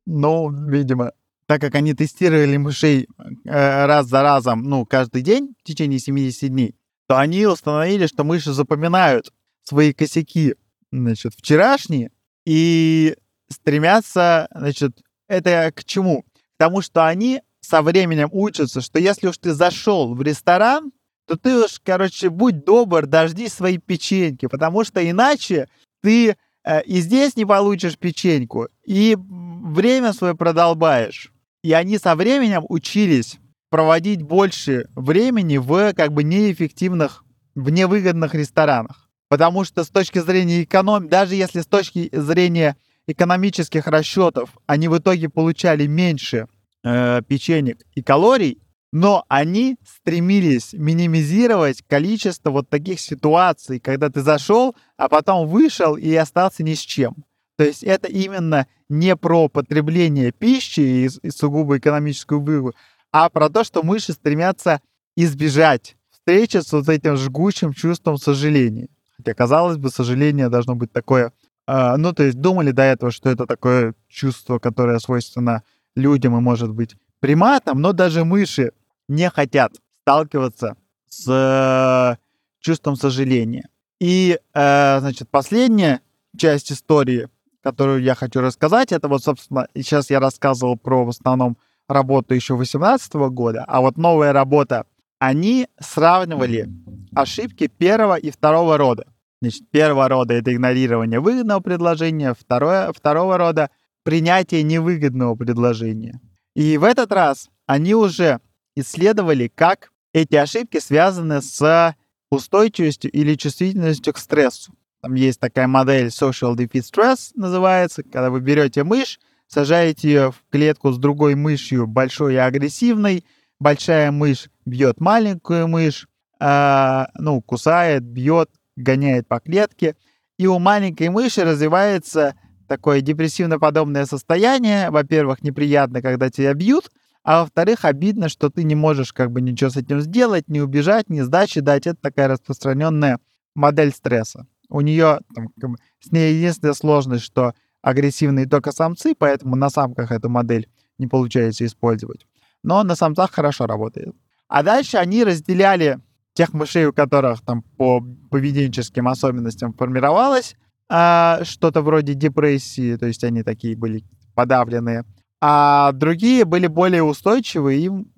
Ну, видимо так как они тестировали мышей э, раз за разом, ну, каждый день в течение 70 дней, то они установили, что мыши запоминают свои косяки, значит, вчерашние и стремятся, значит, это к чему? К тому, что они со временем учатся, что если уж ты зашел в ресторан, то ты уж, короче, будь добр, дожди свои печеньки, потому что иначе ты э, и здесь не получишь печеньку, и время свое продолбаешь. И они со временем учились проводить больше времени в как бы неэффективных, в невыгодных ресторанах. Потому что с точки зрения экономии, даже если с точки зрения экономических расчетов они в итоге получали меньше э, печенек и калорий, но они стремились минимизировать количество вот таких ситуаций, когда ты зашел, а потом вышел и остался ни с чем. То есть это именно не про потребление пищи и, и сугубо экономическую выгоду, а про то, что мыши стремятся избежать встречи с вот этим жгучим чувством сожаления. Хотя, казалось бы, сожаление должно быть такое... Э, ну, то есть думали до этого, что это такое чувство, которое свойственно людям и может быть приматам, но даже мыши не хотят сталкиваться с чувством сожаления. И, э, значит, последняя часть истории которую я хочу рассказать, это вот, собственно, сейчас я рассказывал про в основном работу еще 2018 года, а вот новая работа, они сравнивали ошибки первого и второго рода. Значит, первого рода это игнорирование выгодного предложения, второе, второго рода принятие невыгодного предложения. И в этот раз они уже исследовали, как эти ошибки связаны с устойчивостью или чувствительностью к стрессу. Там есть такая модель Social Defeat Stress, называется, когда вы берете мышь, сажаете ее в клетку с другой мышью, большой и агрессивной, большая мышь бьет маленькую мышь, э, ну, кусает, бьет, гоняет по клетке, и у маленькой мыши развивается такое депрессивно-подобное состояние. Во-первых, неприятно, когда тебя бьют, а во-вторых, обидно, что ты не можешь как бы ничего с этим сделать, не убежать, не сдачи дать. Это такая распространенная модель стресса. У нее, там, с ней единственная сложность, что агрессивные только самцы, поэтому на самках эту модель не получается использовать. Но на самцах хорошо работает. А дальше они разделяли тех мышей, у которых там по поведенческим особенностям формировалось а, что-то вроде депрессии, то есть они такие были подавленные, а другие были более устойчивые, им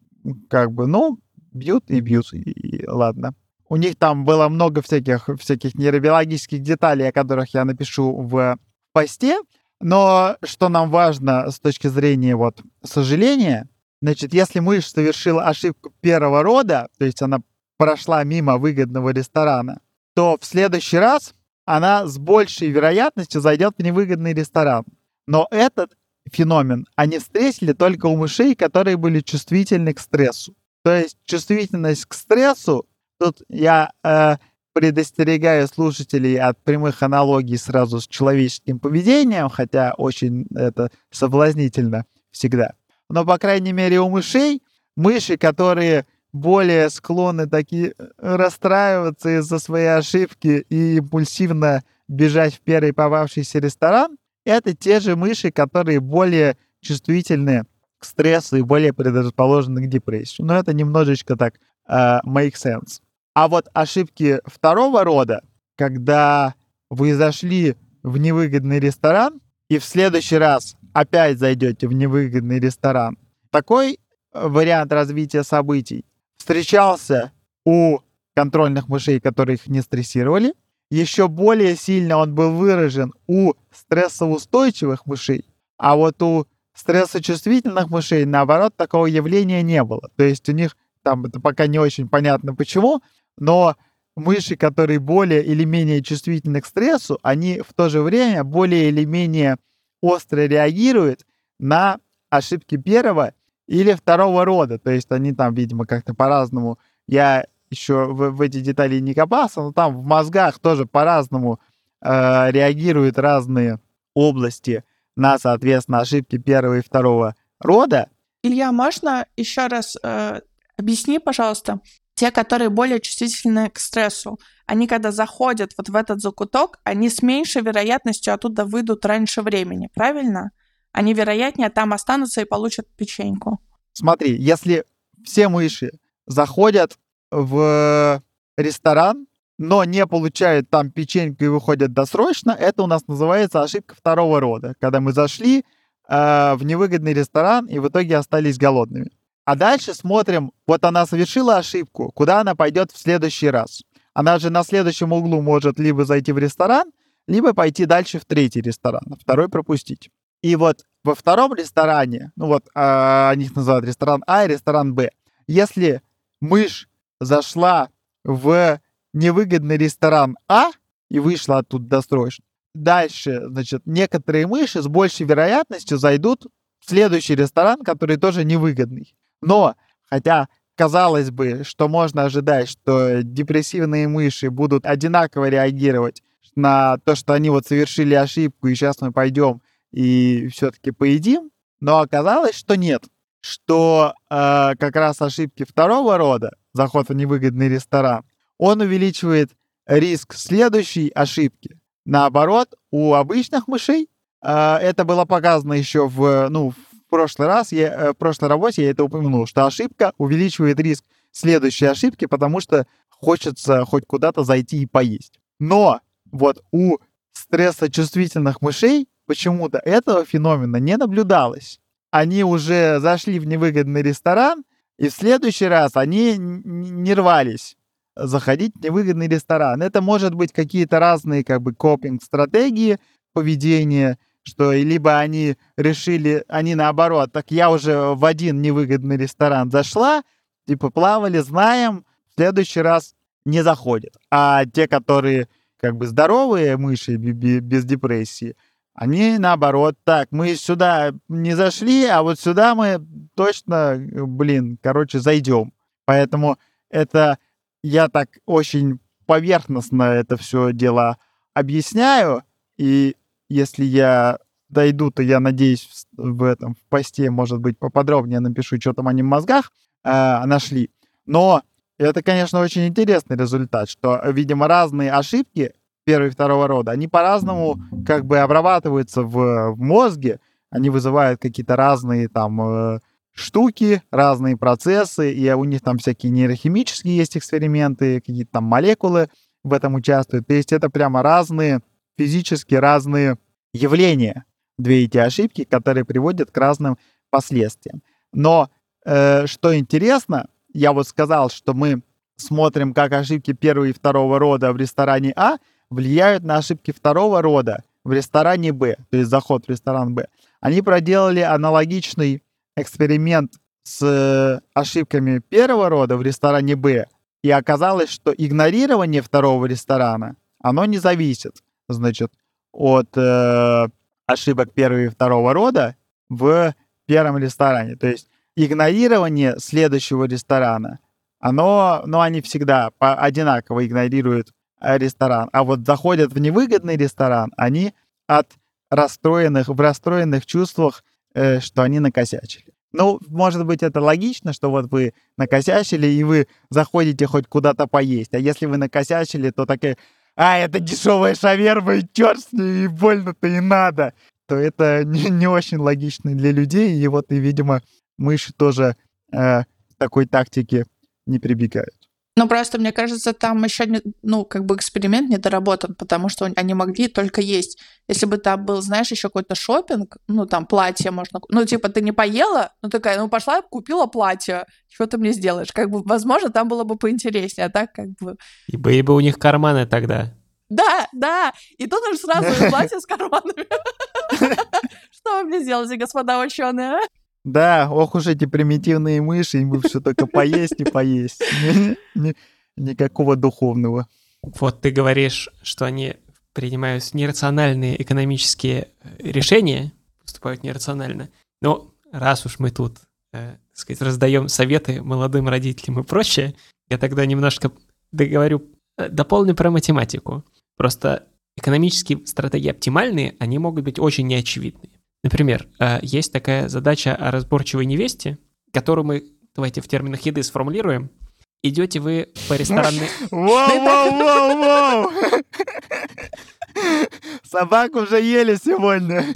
как бы, ну, бьют и бьют, и, и ладно. У них там было много всяких, всяких нейробиологических деталей, о которых я напишу в посте. Но что нам важно с точки зрения вот сожаления, значит, если мышь совершила ошибку первого рода, то есть она прошла мимо выгодного ресторана, то в следующий раз она с большей вероятностью зайдет в невыгодный ресторан. Но этот феномен они встретили только у мышей, которые были чувствительны к стрессу. То есть чувствительность к стрессу Тут я э, предостерегаю слушателей от прямых аналогий сразу с человеческим поведением, хотя очень это соблазнительно всегда. Но, по крайней мере, у мышей, мыши, которые более склонны такие э, расстраиваться из-за своей ошибки и импульсивно бежать в первый попавшийся ресторан, это те же мыши, которые более чувствительны к стрессу и более предрасположены к депрессии. Но это немножечко так uh, make sense. А вот ошибки второго рода, когда вы зашли в невыгодный ресторан и в следующий раз опять зайдете в невыгодный ресторан, такой э, вариант развития событий встречался у контрольных мышей, которые их не стрессировали. Еще более сильно он был выражен у стрессоустойчивых мышей, а вот у стрессочувствительных мышей, наоборот, такого явления не было. То есть у них, там это пока не очень понятно почему, но мыши, которые более или менее чувствительны к стрессу, они в то же время более или менее остро реагируют на ошибки первого или второго рода. То есть они там, видимо, как-то по-разному. Я еще в, в эти детали не копался, но там в мозгах тоже по-разному э, реагируют разные области на, соответственно, ошибки первого и второго рода. Илья, можно еще раз э, объясни, пожалуйста, те, которые более чувствительны к стрессу, они когда заходят вот в этот закуток, они с меньшей вероятностью оттуда выйдут раньше времени, правильно? Они вероятнее там останутся и получат печеньку. Смотри, если все мыши заходят в ресторан, но не получают там печеньку и выходят досрочно, это у нас называется ошибка второго рода, когда мы зашли э, в невыгодный ресторан и в итоге остались голодными. А дальше смотрим, вот она совершила ошибку, куда она пойдет в следующий раз. Она же на следующем углу может либо зайти в ресторан, либо пойти дальше в третий ресторан, второй пропустить. И вот во втором ресторане, ну вот а, они их называют ресторан А и ресторан Б, если мышь зашла в невыгодный ресторан А и вышла оттуда досрочно, дальше, значит, некоторые мыши с большей вероятностью зайдут в следующий ресторан, который тоже невыгодный. Но, хотя казалось бы, что можно ожидать, что депрессивные мыши будут одинаково реагировать на то, что они вот совершили ошибку, и сейчас мы пойдем и все-таки поедим, но оказалось, что нет, что э, как раз ошибки второго рода, заход в невыгодный ресторан, он увеличивает риск следующей ошибки. Наоборот, у обычных мышей э, это было показано еще в, ну, прошлый раз, я, э, в прошлой работе я это упомянул, что ошибка увеличивает риск следующей ошибки, потому что хочется хоть куда-то зайти и поесть. Но вот у стрессочувствительных мышей почему-то этого феномена не наблюдалось. Они уже зашли в невыгодный ресторан, и в следующий раз они не рвались заходить в невыгодный ресторан. Это может быть какие-то разные как бы копинг-стратегии поведения, что либо они решили, они наоборот, так я уже в один невыгодный ресторан зашла, типа плавали, знаем, в следующий раз не заходят. А те, которые как бы здоровые мыши без депрессии, они наоборот, так, мы сюда не зашли, а вот сюда мы точно, блин, короче, зайдем. Поэтому это я так очень поверхностно это все дело объясняю, и если я дойду, то я надеюсь в этом в посте, может быть, поподробнее напишу, что там они в мозгах э, нашли. Но это, конечно, очень интересный результат, что, видимо, разные ошибки первого и второго рода, они по-разному как бы обрабатываются в, в мозге, они вызывают какие-то разные там э, штуки, разные процессы, и у них там всякие нейрохимические есть эксперименты, какие-то там молекулы в этом участвуют. То есть это прямо разные физически разные явления, две эти ошибки, которые приводят к разным последствиям. Но э, что интересно, я вот сказал, что мы смотрим, как ошибки первого и второго рода в ресторане А влияют на ошибки второго рода в ресторане Б, то есть заход в ресторан Б. Они проделали аналогичный эксперимент с э, ошибками первого рода в ресторане Б, и оказалось, что игнорирование второго ресторана, оно не зависит значит, от э, ошибок первого и второго рода в первом ресторане. То есть игнорирование следующего ресторана, оно, ну, они всегда одинаково игнорируют ресторан. А вот заходят в невыгодный ресторан, они от расстроенных, в расстроенных чувствах, э, что они накосячили. Ну, может быть, это логично, что вот вы накосячили, и вы заходите хоть куда-то поесть. А если вы накосячили, то такая, а, это дешевая шаверма, и черт с ней, и больно-то и надо. то это не, не очень логично для людей. И вот, и, видимо, мыши тоже э, такой тактики не прибегают. Ну, просто, мне кажется, там еще, не, ну, как бы эксперимент не доработан, потому что они могли только есть. Если бы там был, знаешь, еще какой-то шопинг, ну, там, платье можно... Ну, типа, ты не поела, ну, такая, ну, пошла, купила платье, что ты мне сделаешь? Как бы, возможно, там было бы поинтереснее, а так, как бы... И были бы у них карманы тогда. Да, да, и тут уже сразу платье с карманами. Что вы мне сделаете, господа ученые? Да, ох уж эти примитивные мыши, им бы все только поесть и поесть. Никакого духовного. Вот ты говоришь, что они принимают нерациональные экономические э, решения, поступают нерационально. Но раз уж мы тут, э, так сказать, раздаем советы молодым родителям и прочее, я тогда немножко договорю, э, дополню про математику. Просто экономические стратегии оптимальные, они могут быть очень неочевидные. Например, э, есть такая задача о разборчивой невесте, которую мы, давайте в терминах еды сформулируем. Идете вы по ресторанной... Воу-воу-воу-воу! Собак уже ели сегодня.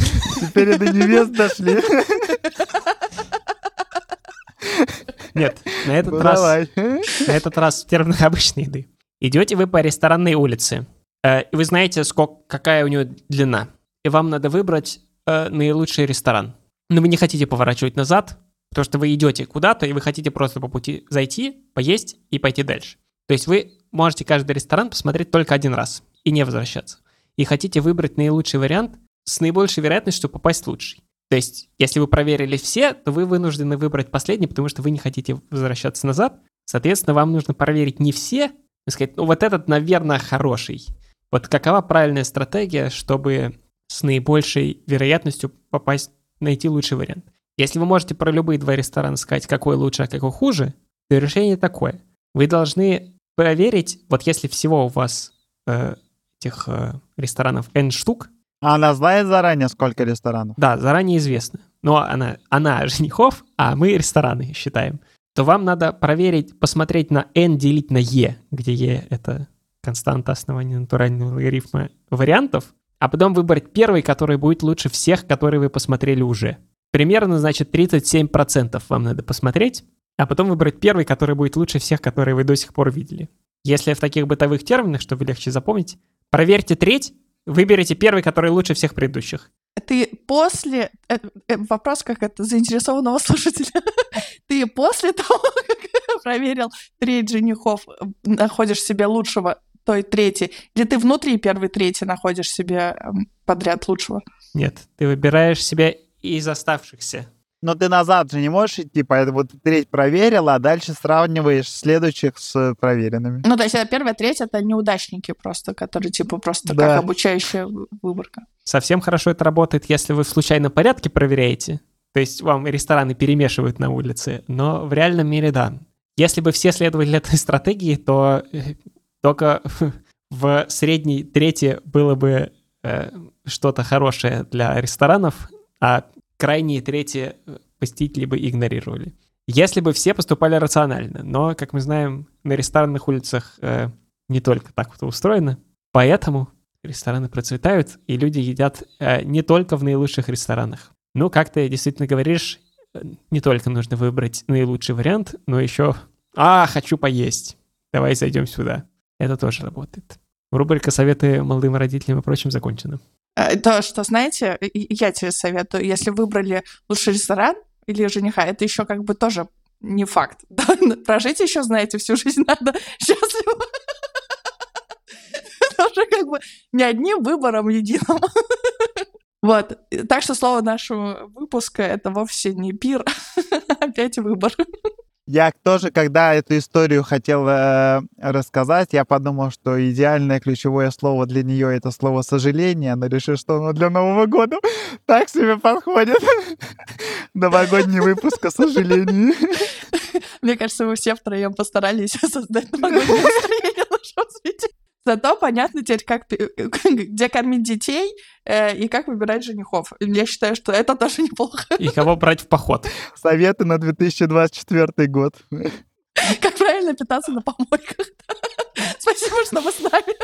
Теперь до невест дошли. Нет, на этот ну, раз... Давай. На этот раз в терминах обычной еды. Идете вы по ресторанной улице, э, и вы знаете, сколько, какая у нее длина. И вам надо выбрать э, наилучший ресторан. Но вы не хотите поворачивать назад, потому что вы идете куда-то, и вы хотите просто по пути зайти, поесть и пойти дальше. То есть вы можете каждый ресторан посмотреть только один раз и не возвращаться. И хотите выбрать наилучший вариант с наибольшей вероятностью попасть в лучший. То есть, если вы проверили все, то вы вынуждены выбрать последний, потому что вы не хотите возвращаться назад. Соответственно, вам нужно проверить не все, и сказать, ну вот этот, наверное, хороший. Вот какова правильная стратегия, чтобы с наибольшей вероятностью попасть, найти лучший вариант. Если вы можете про любые два ресторана сказать, какой лучше, а какой хуже, то решение такое. Вы должны проверить, вот если всего у вас э, этих э, ресторанов N штук. А она знает заранее, сколько ресторанов? Да, заранее известно. Но она, она женихов, а мы рестораны считаем. То вам надо проверить, посмотреть на N делить на E, где E — это константа основания натурального логарифма вариантов, а потом выбрать первый, который будет лучше всех, которые вы посмотрели уже. Примерно, значит, 37% вам надо посмотреть, а потом выбрать первый, который будет лучше всех, которые вы до сих пор видели. Если в таких бытовых терминах, чтобы легче запомнить, проверьте треть, выберите первый, который лучше всех предыдущих. Ты после... Э, э, вопрос как это заинтересованного слушателя. Ты после того, как проверил треть женихов, находишь себе лучшего той третий? Или ты внутри первый третий находишь себе эм, подряд лучшего? Нет, ты выбираешь себе из оставшихся. Но ты назад же не можешь идти, поэтому вот треть проверила, а дальше сравниваешь следующих с проверенными. Ну, то есть э, первая треть — это неудачники просто, которые типа просто да. как обучающая выборка. Совсем хорошо это работает, если вы в случайном порядке проверяете. То есть вам рестораны перемешивают на улице, но в реальном мире да. Если бы все следовали этой стратегии, то э, только в средней трети было бы э, что-то хорошее для ресторанов, а крайние трети э, посетители бы игнорировали. Если бы все поступали рационально, но, как мы знаем, на ресторанных улицах э, не только так вот устроено, поэтому рестораны процветают, и люди едят э, не только в наилучших ресторанах. Ну, как ты действительно говоришь, э, не только нужно выбрать наилучший вариант, но еще «А, хочу поесть, давай зайдем сюда». Это тоже работает. Рубрика «Советы молодым родителям и прочим» закончена. Э, то, что, знаете, я тебе советую, если выбрали лучший ресторан или жениха, это еще как бы тоже не факт. Прожить еще, знаете, всю жизнь надо счастливо. Тоже как бы не одним выбором единым. Вот. Так что слово нашего выпуска — это вовсе не пир, опять выбор. Я тоже, когда эту историю хотел э, рассказать, я подумал, что идеальное ключевое слово для нее это слово сожаление, но решил, что оно для Нового года так себе подходит. Новогодний выпуск о сожалении. Мне кажется, мы все втроем постарались создать новогоднее настроение нашего зрителя. Зато понятно теперь, как, где кормить детей э, и как выбирать женихов. Я считаю, что это тоже неплохо. И кого брать в поход. Советы на 2024 год. Как правильно питаться на помойках. Спасибо, что вы с нами.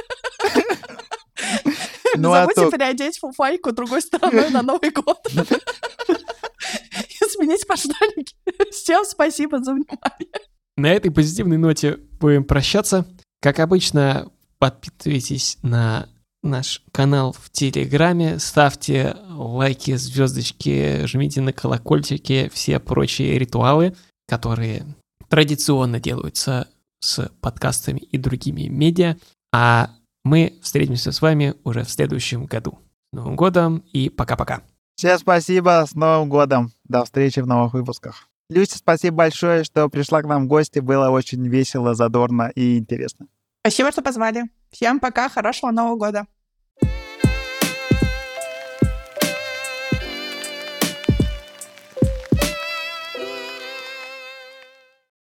Не Ну, а забудьте то- переодеть фуфайку другой стороной на Новый год. И сменить подштанники. Всем спасибо за внимание. На этой позитивной ноте будем прощаться. Как обычно, подписывайтесь на наш канал в Телеграме, ставьте лайки, звездочки, жмите на колокольчики, все прочие ритуалы, которые традиционно делаются с подкастами и другими медиа. А мы встретимся с вами уже в следующем году. С Новым годом и пока-пока. Всем спасибо, с Новым годом. До встречи в новых выпусках. Люся, спасибо большое, что пришла к нам в гости. Было очень весело, задорно и интересно. Спасибо, что позвали. Всем пока, хорошего Нового года.